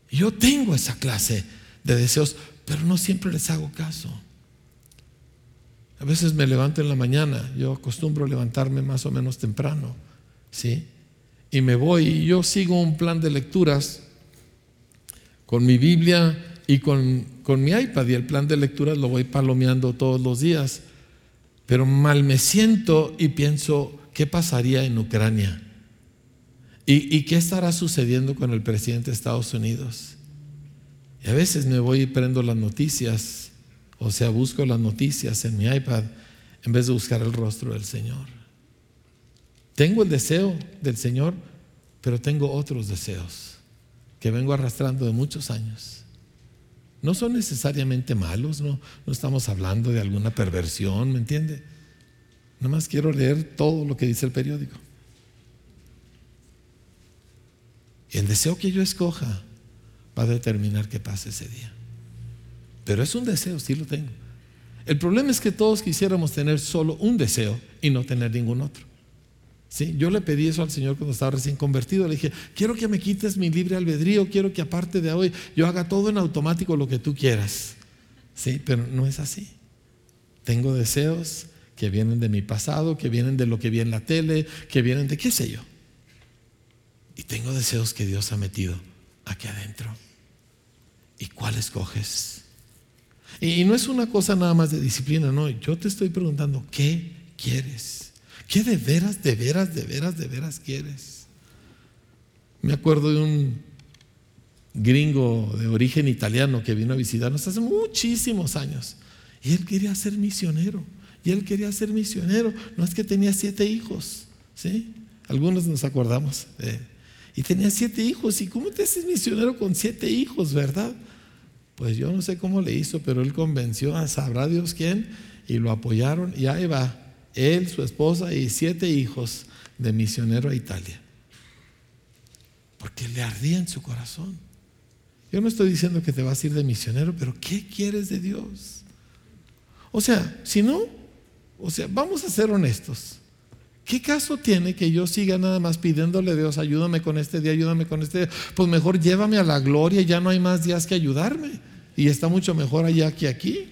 Speaker 1: Yo tengo esa clase de deseos, pero no siempre les hago caso. A veces me levanto en la mañana, yo acostumbro levantarme más o menos temprano, ¿sí? Y me voy y yo sigo un plan de lecturas con mi Biblia y con, con mi iPad y el plan de lecturas lo voy palomeando todos los días. Pero mal me siento y pienso, ¿qué pasaría en Ucrania? ¿Y, ¿Y, qué estará sucediendo con el presidente de Estados Unidos? Y a veces me voy y prendo las noticias o sea, busco las noticias en mi iPad en vez de buscar el rostro del Señor. Tengo el deseo del Señor, pero tengo otros deseos que vengo arrastrando de muchos años. No son necesariamente malos, no, no estamos hablando de alguna perversión, ¿me entiende? Nada más quiero leer todo lo que dice el periódico. Y el deseo que yo escoja va a determinar qué pasa ese día. Pero es un deseo, sí lo tengo. El problema es que todos quisiéramos tener solo un deseo y no tener ningún otro. ¿Sí? Yo le pedí eso al Señor cuando estaba recién convertido. Le dije, quiero que me quites mi libre albedrío, quiero que aparte de hoy yo haga todo en automático lo que tú quieras. ¿Sí? Pero no es así. Tengo deseos que vienen de mi pasado, que vienen de lo que vi en la tele, que vienen de qué sé yo. Y tengo deseos que Dios ha metido aquí adentro. ¿Y cuál escoges? Y no es una cosa nada más de disciplina, no. Yo te estoy preguntando, ¿qué quieres? ¿Qué de veras, de veras, de veras, de veras quieres? Me acuerdo de un gringo de origen italiano que vino a visitarnos hace muchísimos años. Y él quería ser misionero. Y él quería ser misionero. No es que tenía siete hijos. ¿sí? Algunos nos acordamos. Y tenía siete hijos. ¿Y cómo te haces misionero con siete hijos, verdad? Pues yo no sé cómo le hizo, pero él convenció a sabrá Dios quién y lo apoyaron y ahí va, él, su esposa y siete hijos de misionero a Italia. Porque le ardía en su corazón. Yo no estoy diciendo que te vas a ir de misionero, pero ¿qué quieres de Dios? O sea, si no, o sea, vamos a ser honestos. ¿Qué caso tiene que yo siga nada más pidiéndole a Dios, ayúdame con este día, ayúdame con este día? Pues mejor llévame a la gloria, ya no hay más días que ayudarme y está mucho mejor allá que aquí.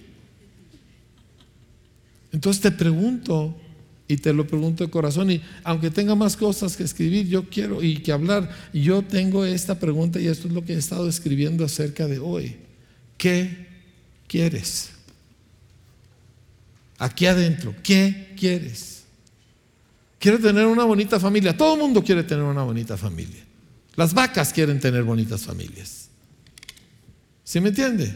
Speaker 1: Entonces te pregunto, y te lo pregunto de corazón, y aunque tenga más cosas que escribir, yo quiero y que hablar, yo tengo esta pregunta y esto es lo que he estado escribiendo acerca de hoy. ¿Qué quieres? Aquí adentro, ¿qué quieres? Quiero tener una bonita familia. Todo el mundo quiere tener una bonita familia. Las vacas quieren tener bonitas familias. ¿Sí me entiende?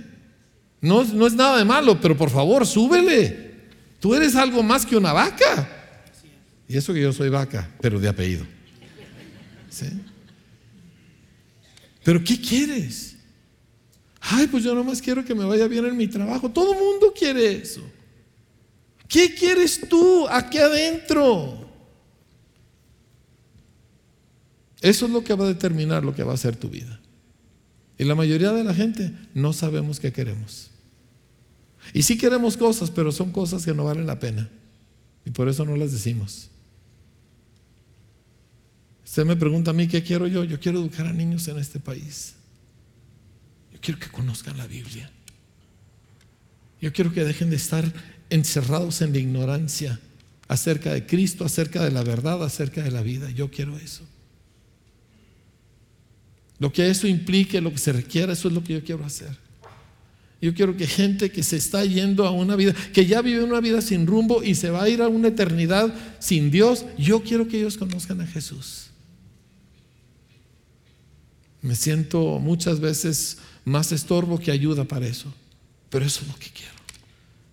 Speaker 1: No, no es nada de malo, pero por favor, súbele. Tú eres algo más que una vaca. Y eso que yo soy vaca, pero de apellido. ¿Sí? Pero ¿qué quieres? Ay, pues yo nomás quiero que me vaya bien en mi trabajo. Todo el mundo quiere eso. ¿Qué quieres tú aquí adentro? Eso es lo que va a determinar lo que va a ser tu vida. Y la mayoría de la gente no sabemos qué queremos. Y sí queremos cosas, pero son cosas que no valen la pena. Y por eso no las decimos. Usted me pregunta a mí qué quiero yo. Yo quiero educar a niños en este país. Yo quiero que conozcan la Biblia. Yo quiero que dejen de estar encerrados en la ignorancia acerca de Cristo, acerca de la verdad, acerca de la vida. Yo quiero eso. Lo que eso implique, lo que se requiera, eso es lo que yo quiero hacer. Yo quiero que gente que se está yendo a una vida, que ya vive una vida sin rumbo y se va a ir a una eternidad sin Dios, yo quiero que ellos conozcan a Jesús. Me siento muchas veces más estorbo que ayuda para eso, pero eso es lo que quiero.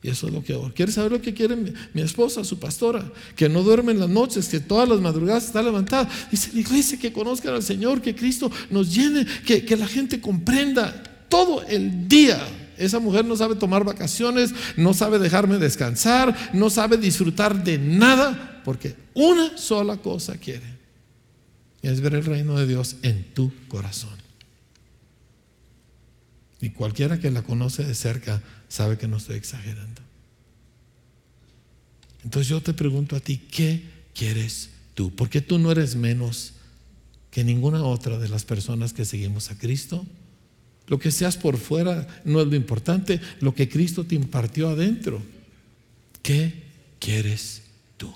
Speaker 1: Y eso es lo que hago. ¿Quieres saber lo que quiere mi, esposa, su pastora? Que no duerme en las noches, que todas las madrugadas está levantada. Dice la iglesia que conozcan al Señor, que Cristo nos llene, que, que la gente comprenda todo el día esa mujer no sabe tomar vacaciones, no sabe dejarme descansar, no sabe disfrutar de nada, porque una sola cosa quiere. Es ver el reino de Dios en tu corazón. Y cualquiera que la conoce de cerca sabe que no estoy exagerando. Entonces yo te pregunto a ti, ¿qué quieres tú? Porque tú no eres menos que ninguna otra de las personas que seguimos a Cristo. Lo que seas por fuera no es lo importante, lo que Cristo te impartió adentro. ¿Qué quieres tú?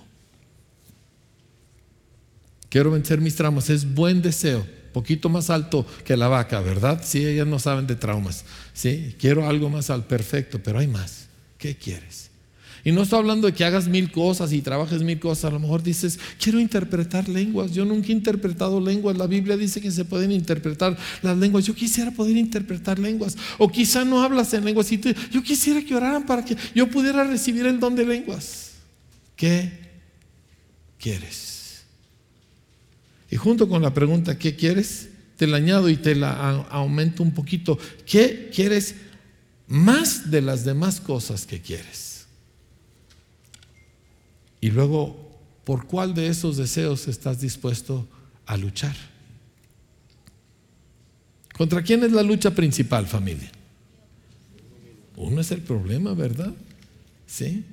Speaker 1: Quiero vencer mis traumas, es buen deseo, poquito más alto que la vaca, ¿verdad? Sí, ellas no saben de traumas. Sí, quiero algo más al perfecto, pero hay más. ¿Qué quieres? Y no estoy hablando de que hagas mil cosas y trabajes mil cosas. A lo mejor dices, quiero interpretar lenguas. Yo nunca he interpretado lenguas. La Biblia dice que se pueden interpretar las lenguas. Yo quisiera poder interpretar lenguas. O quizá no hablas en lenguas. Yo quisiera que oraran para que yo pudiera recibir el don de lenguas. ¿Qué quieres? Y junto con la pregunta, ¿qué quieres? Te la añado y te la aumento un poquito. ¿Qué quieres más de las demás cosas que quieres? Y luego, ¿por cuál de esos deseos estás dispuesto a luchar? ¿Contra quién es la lucha principal, familia? Uno es el problema, ¿verdad? ¿Sí?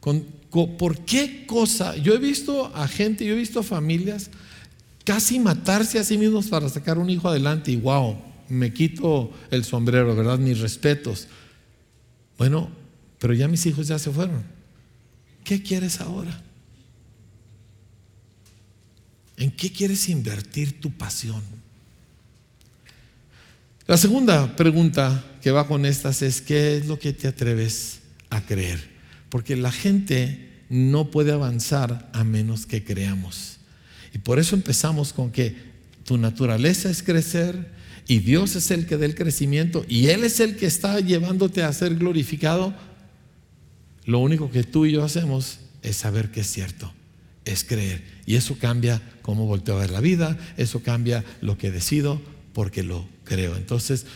Speaker 1: ¿Por qué cosa? Yo he visto a gente, yo he visto a familias casi matarse a sí mismos para sacar un hijo adelante y wow, me quito el sombrero, ¿verdad? Mis respetos. Bueno, pero ya mis hijos ya se fueron. ¿Qué quieres ahora? ¿En qué quieres invertir tu pasión? La segunda pregunta que va con estas es, ¿qué es lo que te atreves a creer? Porque la gente no puede avanzar a menos que creamos. Y por eso empezamos con que tu naturaleza es crecer y Dios es el que da el crecimiento y Él es el que está llevándote a ser glorificado lo único que tú y yo hacemos es saber que es cierto, es creer. Y eso cambia cómo volteo a ver la vida, eso cambia lo que decido porque lo creo. Entonces,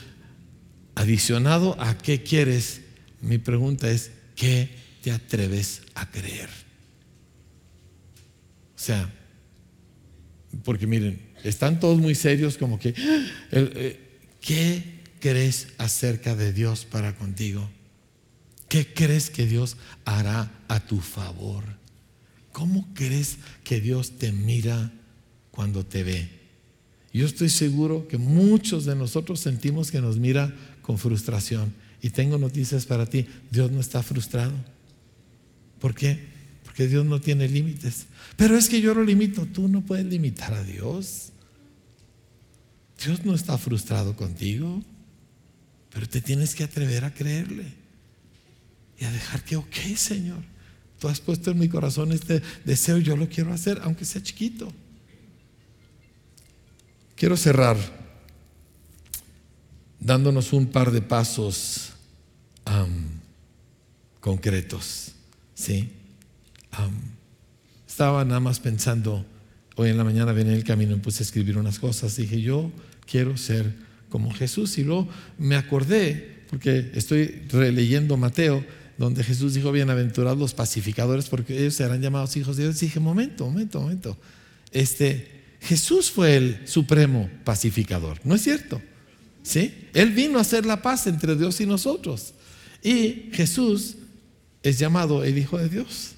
Speaker 1: adicionado a qué quieres, mi pregunta es, ¿qué te atreves a creer? O sea, porque miren, están todos muy serios como que, eh, ¿qué crees acerca de Dios para contigo? ¿Qué crees que Dios hará a tu favor? ¿Cómo crees que Dios te mira cuando te ve? Yo estoy seguro que muchos de nosotros sentimos que nos mira con frustración. Y tengo noticias para ti. Dios no está frustrado. ¿Por qué? Porque Dios no tiene límites. Pero es que yo lo limito. Tú no puedes limitar a Dios. Dios no está frustrado contigo. Pero te tienes que atrever a creerle y a dejar que, ok, Señor, tú has puesto en mi corazón este deseo, yo lo quiero hacer, aunque sea chiquito. Quiero cerrar dándonos un par de pasos concretos. ¿sí? Estaba nada más pensando, hoy en la mañana venía en el camino y puse a escribir unas cosas. Dije, yo quiero ser como Jesús. Y luego me acordé, porque estoy releyendo Mateo, donde Jesús dijo, bienaventurados los pacificadores, porque ellos serán llamados hijos de Dios. Dije, momento, momento, momento. Este, Jesús fue el supremo pacificador, ¿no es cierto? ¿Sí? Él vino a hacer la paz entre Dios y nosotros. Y Jesús es llamado el Hijo de Dios.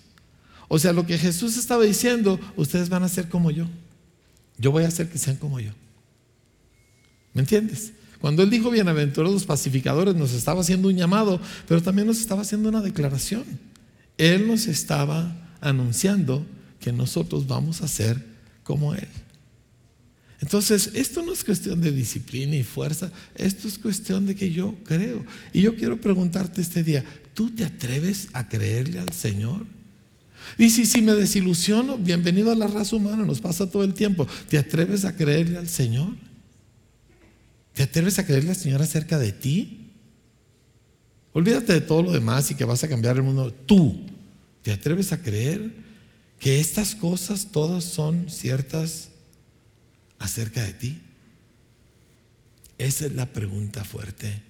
Speaker 1: O sea, lo que Jesús estaba diciendo, ustedes van a ser como yo. Yo voy a hacer que sean como yo. ¿Me entiendes? Cuando él dijo bienaventurados los pacificadores, nos estaba haciendo un llamado, pero también nos estaba haciendo una declaración. Él nos estaba anunciando que nosotros vamos a ser como Él. Entonces, esto no es cuestión de disciplina y fuerza, esto es cuestión de que yo creo. Y yo quiero preguntarte este día, ¿tú te atreves a creerle al Señor? Y si, si me desilusiono, bienvenido a la raza humana, nos pasa todo el tiempo. ¿Te atreves a creerle al Señor? ¿Te atreves a creerle al Señor acerca de ti? Olvídate de todo lo demás y que vas a cambiar el mundo. Tú, ¿te atreves a creer que estas cosas todas son ciertas acerca de ti? Esa es la pregunta fuerte.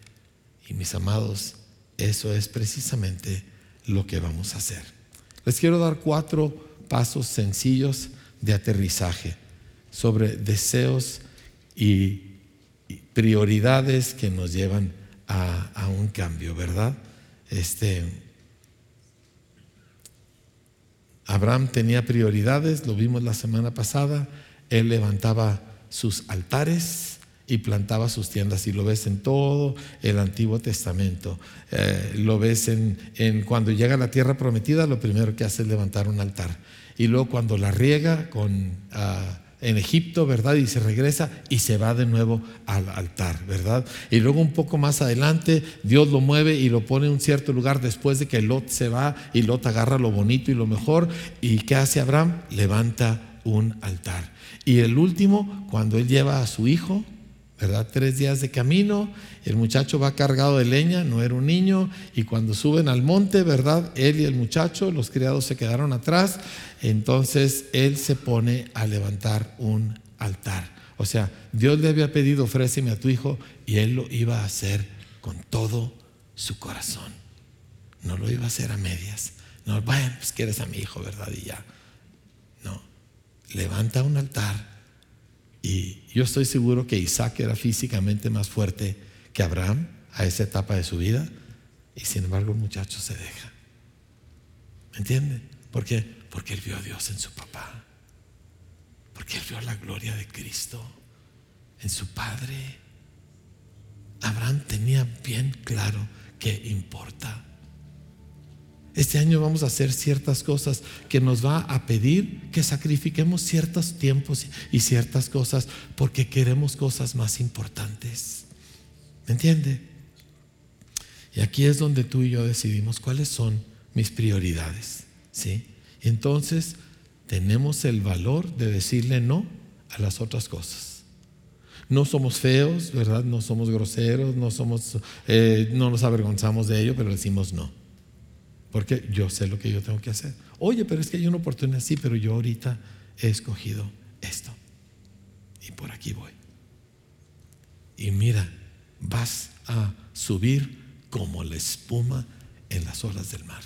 Speaker 1: Y mis amados, eso es precisamente lo que vamos a hacer. Les quiero dar cuatro pasos sencillos de aterrizaje sobre deseos y prioridades que nos llevan a, un cambio, ¿verdad? Este, Abraham tenía prioridades, lo vimos la semana pasada, él levantaba sus altares y plantaba sus tiendas y lo ves en todo el Antiguo Testamento. Eh, lo ves en, cuando llega a la tierra prometida, lo primero que hace es levantar un altar. Y luego cuando la riega con... Ah, en Egipto, ¿verdad? Y se regresa y se va de nuevo al altar, ¿verdad? Y luego un poco más adelante, Dios lo mueve y lo pone en un cierto lugar después de que Lot se va y Lot agarra lo bonito y lo mejor. ¿Y qué hace Abraham? Levanta un altar. Y el último, cuando él lleva a su hijo, ¿verdad? Tres días de camino, el muchacho va cargado de leña, no era un niño, y cuando suben al monte, ¿verdad? Él y el muchacho, los criados se quedaron atrás, entonces él se pone a levantar un altar. O sea, Dios le había pedido, ofréceme a tu hijo, y él lo iba a hacer con todo su corazón. No lo iba a hacer a medias. No, bueno, pues quieres a mi hijo, ¿verdad? Y ya. No, levanta un altar y yo estoy seguro que Isaac era físicamente más fuerte que Abraham a esa etapa de su vida. Y sin embargo el muchacho se deja. ¿Me entiende? ¿Por qué? Porque él vio a Dios en su papá. Porque él vio la gloria de Cristo en su padre. Abraham tenía bien claro qué importa. Este año vamos a hacer ciertas cosas que nos va a pedir que sacrifiquemos ciertos tiempos y ciertas cosas porque queremos cosas más importantes. ¿Me entiende? Y aquí es donde tú y yo decidimos cuáles son mis prioridades. ¿sí? Entonces, tenemos el valor de decirle no a las otras cosas. No somos feos, ¿verdad? No somos groseros, no, somos, eh, no nos avergonzamos de ello, pero decimos no. Porque yo sé lo que yo tengo que hacer. Oye, pero es que hay una oportunidad así, pero yo ahorita he escogido esto. Y por aquí voy. Y mira, vas a subir como la espuma en las olas del mar.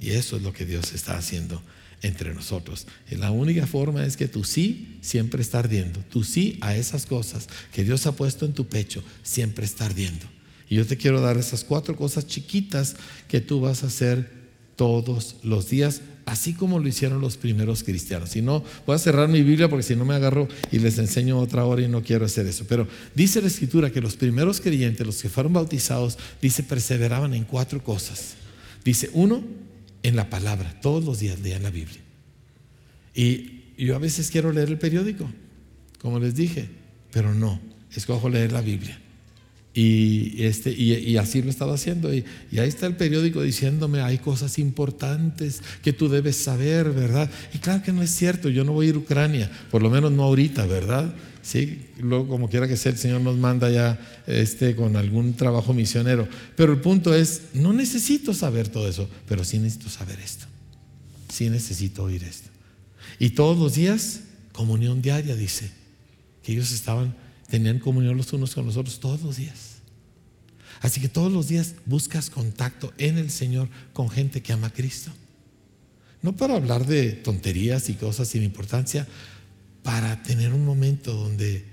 Speaker 1: Y eso es lo que Dios está haciendo entre nosotros. Y la única forma es que tu sí siempre está ardiendo. Tu sí a esas cosas que Dios ha puesto en tu pecho siempre está ardiendo. Y yo te quiero dar esas cuatro cosas chiquitas que tú vas a hacer todos los días, así como lo hicieron los primeros cristianos. Si no, voy a cerrar mi Biblia porque si no me agarro y les enseño otra hora y no quiero hacer eso. Pero dice la escritura que los primeros creyentes, los que fueron bautizados, dice, perseveraban en cuatro cosas. Dice, uno, en la palabra, todos los días leían la Biblia. Y yo a veces quiero leer el periódico, como les dije, pero no, escojo leer la Biblia. Y, este, y, así lo estaba haciendo. Y, ahí está el periódico diciéndome, hay cosas importantes que tú debes saber, ¿verdad? Y claro que no es cierto, yo no voy a ir a Ucrania, por lo menos no ahorita, ¿verdad? Sí, luego como quiera que sea, el Señor nos manda ya este, con algún trabajo misionero. Pero el punto es, no necesito saber todo eso, pero sí necesito saber esto. Sí necesito oír esto. Y todos los días, comunión diaria, dice, que ellos estaban tenían comunión los unos con los otros todos los días. Así que todos los días buscas contacto en el Señor con gente que ama a Cristo. No para hablar de tonterías y cosas sin importancia, para tener un momento donde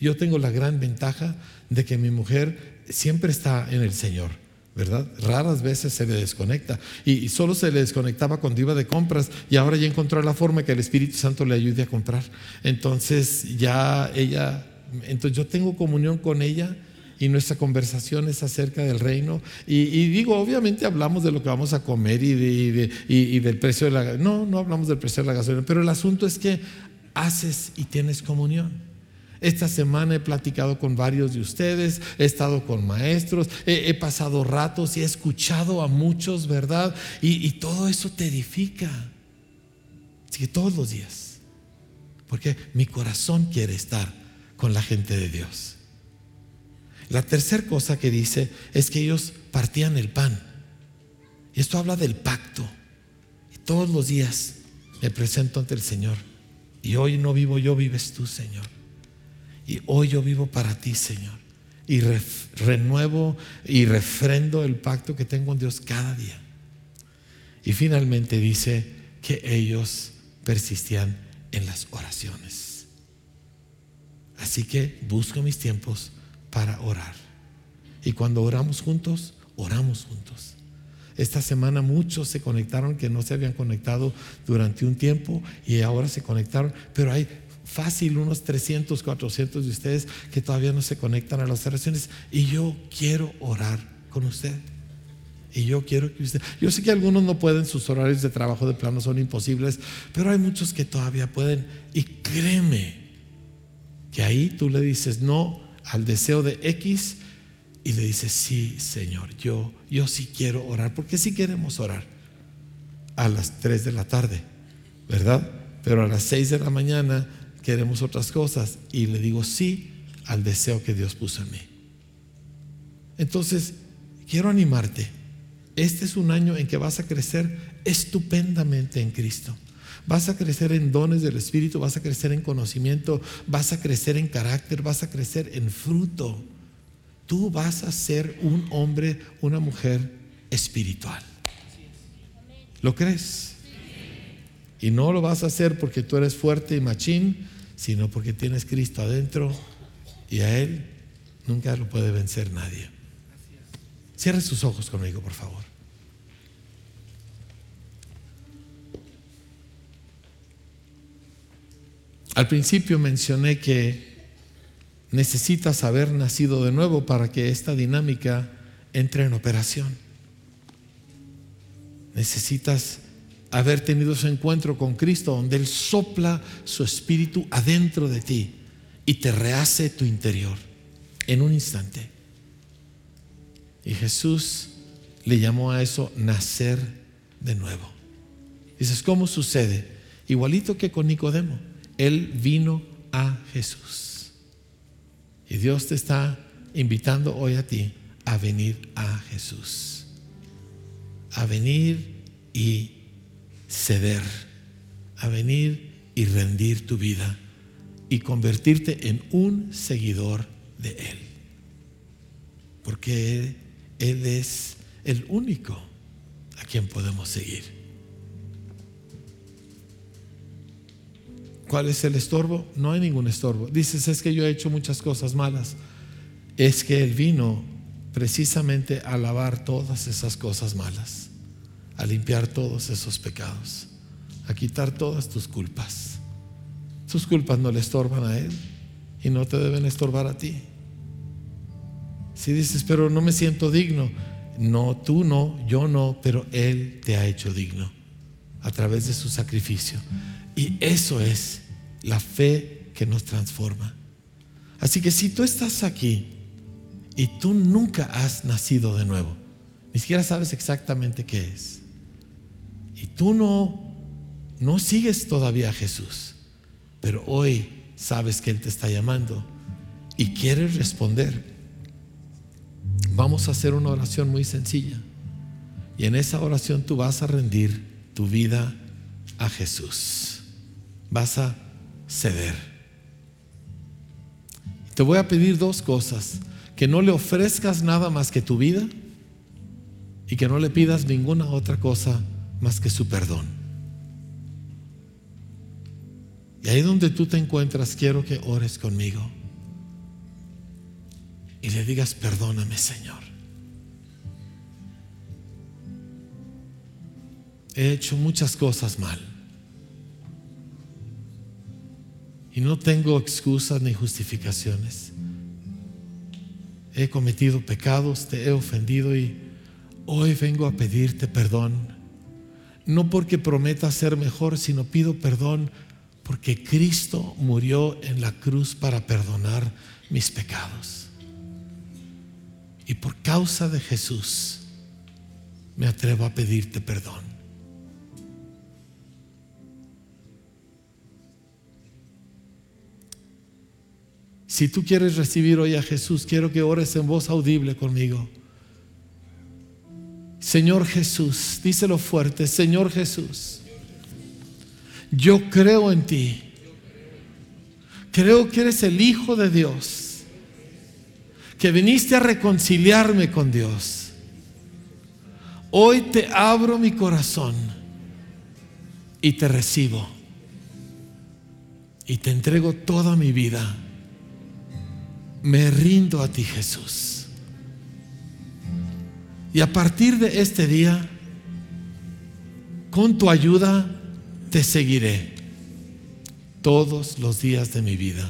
Speaker 1: yo tengo la gran ventaja de que mi mujer siempre está en el Señor. ¿verdad? Raras veces se le desconecta y, solo se le desconectaba cuando iba de compras y ahora ya encontró la forma que el Espíritu Santo le ayude a comprar. Entonces ya ella entonces yo tengo comunión con ella y nuestra conversación es acerca del reino. Y, digo, obviamente hablamos de lo que vamos a comer y, del precio de la No, no hablamos del precio de la gasolina, pero el asunto es que haces y tienes comunión. Esta semana he platicado con varios de ustedes, he estado con maestros, he, pasado ratos y he escuchado a muchos, ¿verdad? Y, y todo eso te edifica. Así que todos los días, porque mi corazón quiere estar con la gente de Dios. La tercera cosa que dice es que ellos partían el pan. Y esto habla del pacto. Y todos los días me presento ante el Señor. Y hoy no vivo yo, vives tú, Señor. Y hoy yo vivo para ti, Señor. Y renuevo y refrendo el pacto que tengo con Dios cada día. Y finalmente dice que ellos persistían en las oraciones. Así que busco mis tiempos para orar. Y cuando oramos juntos, oramos juntos. Esta semana muchos se conectaron que no se habían conectado durante un tiempo y ahora se conectaron, pero hay fácil unos 300, 400 de ustedes que todavía no se conectan a las oraciones y yo quiero orar con usted. Y yo quiero que usted, yo sé que algunos no pueden, sus horarios de trabajo de plano son imposibles, pero hay muchos que todavía pueden. Y créeme que ahí tú le dices no al deseo de X y le dices, sí, Señor, yo, yo sí quiero orar, porque sí queremos orar a las 3 de la tarde, ¿verdad? Pero a las 6 de la mañana queremos otras cosas y le digo sí al deseo que Dios puso en mí. Entonces, quiero animarte. Este es un año en que vas a crecer estupendamente en Cristo. Vas a crecer en dones del Espíritu, vas a crecer en conocimiento, vas a crecer en carácter, vas a crecer en fruto. Tú vas a ser un hombre, una mujer espiritual. ¿Lo crees? Y no lo vas a hacer porque tú eres fuerte y machín, sino porque tienes Cristo adentro y a Él nunca lo puede vencer nadie. Cierre sus ojos conmigo, por favor. Al principio mencioné que necesitas haber nacido de nuevo para que esta dinámica entre en operación. Necesitas haber tenido ese encuentro con Cristo donde Él sopla su espíritu adentro de ti y te rehace tu interior en un instante. Y Jesús le llamó a eso nacer de nuevo. Dices, ¿cómo sucede? Igualito que con Nicodemo. Él vino a Jesús. Y Dios te está invitando hoy a ti a venir a Jesús. A venir y ceder. A venir y rendir tu vida y convertirte en un seguidor de Él. Porque Él, Él es el único a quien podemos seguir. ¿Cuál es el estorbo? No hay ningún estorbo. Dices, es que yo he hecho muchas cosas malas. Es que Él vino precisamente a lavar todas esas cosas malas, a limpiar todos esos pecados, a quitar todas tus culpas. Tus culpas no le estorban a Él y no te deben estorbar a ti. Si dices, pero no me siento digno, no, tú no, yo no, pero Él te ha hecho digno a través de su sacrificio. Y eso es la fe que nos transforma. Así que si tú estás aquí y tú nunca has nacido de nuevo, ni siquiera sabes exactamente qué es, y tú no, no sigues todavía a Jesús, pero hoy sabes que Él te está llamando y quieres responder, vamos a hacer una oración muy sencilla. Y en esa oración tú vas a rendir tu vida a Jesús vas a ceder. Te voy a pedir dos cosas. Que no le ofrezcas nada más que tu vida y que no le pidas ninguna otra cosa más que su perdón. Y ahí donde tú te encuentras, quiero que ores conmigo y le digas, perdóname Señor. He hecho muchas cosas mal. Y no tengo excusas ni justificaciones. He cometido pecados, te he ofendido y hoy vengo a pedirte perdón. No porque prometa ser mejor, sino pido perdón Porque Cristo murió en la cruz para perdonar mis pecados. Y por causa de Jesús me atrevo a pedirte perdón. Si tú quieres recibir hoy a Jesús, quiero que ores en voz audible conmigo. Señor Jesús, díselo fuerte, Señor Jesús, yo creo en ti. Creo que eres el Hijo de Dios, que viniste a reconciliarme con Dios. Hoy te abro mi corazón y te recibo y te entrego toda mi vida. Me rindo a ti, Jesús. Y a partir de este día, con tu ayuda, te seguiré todos los días de mi vida.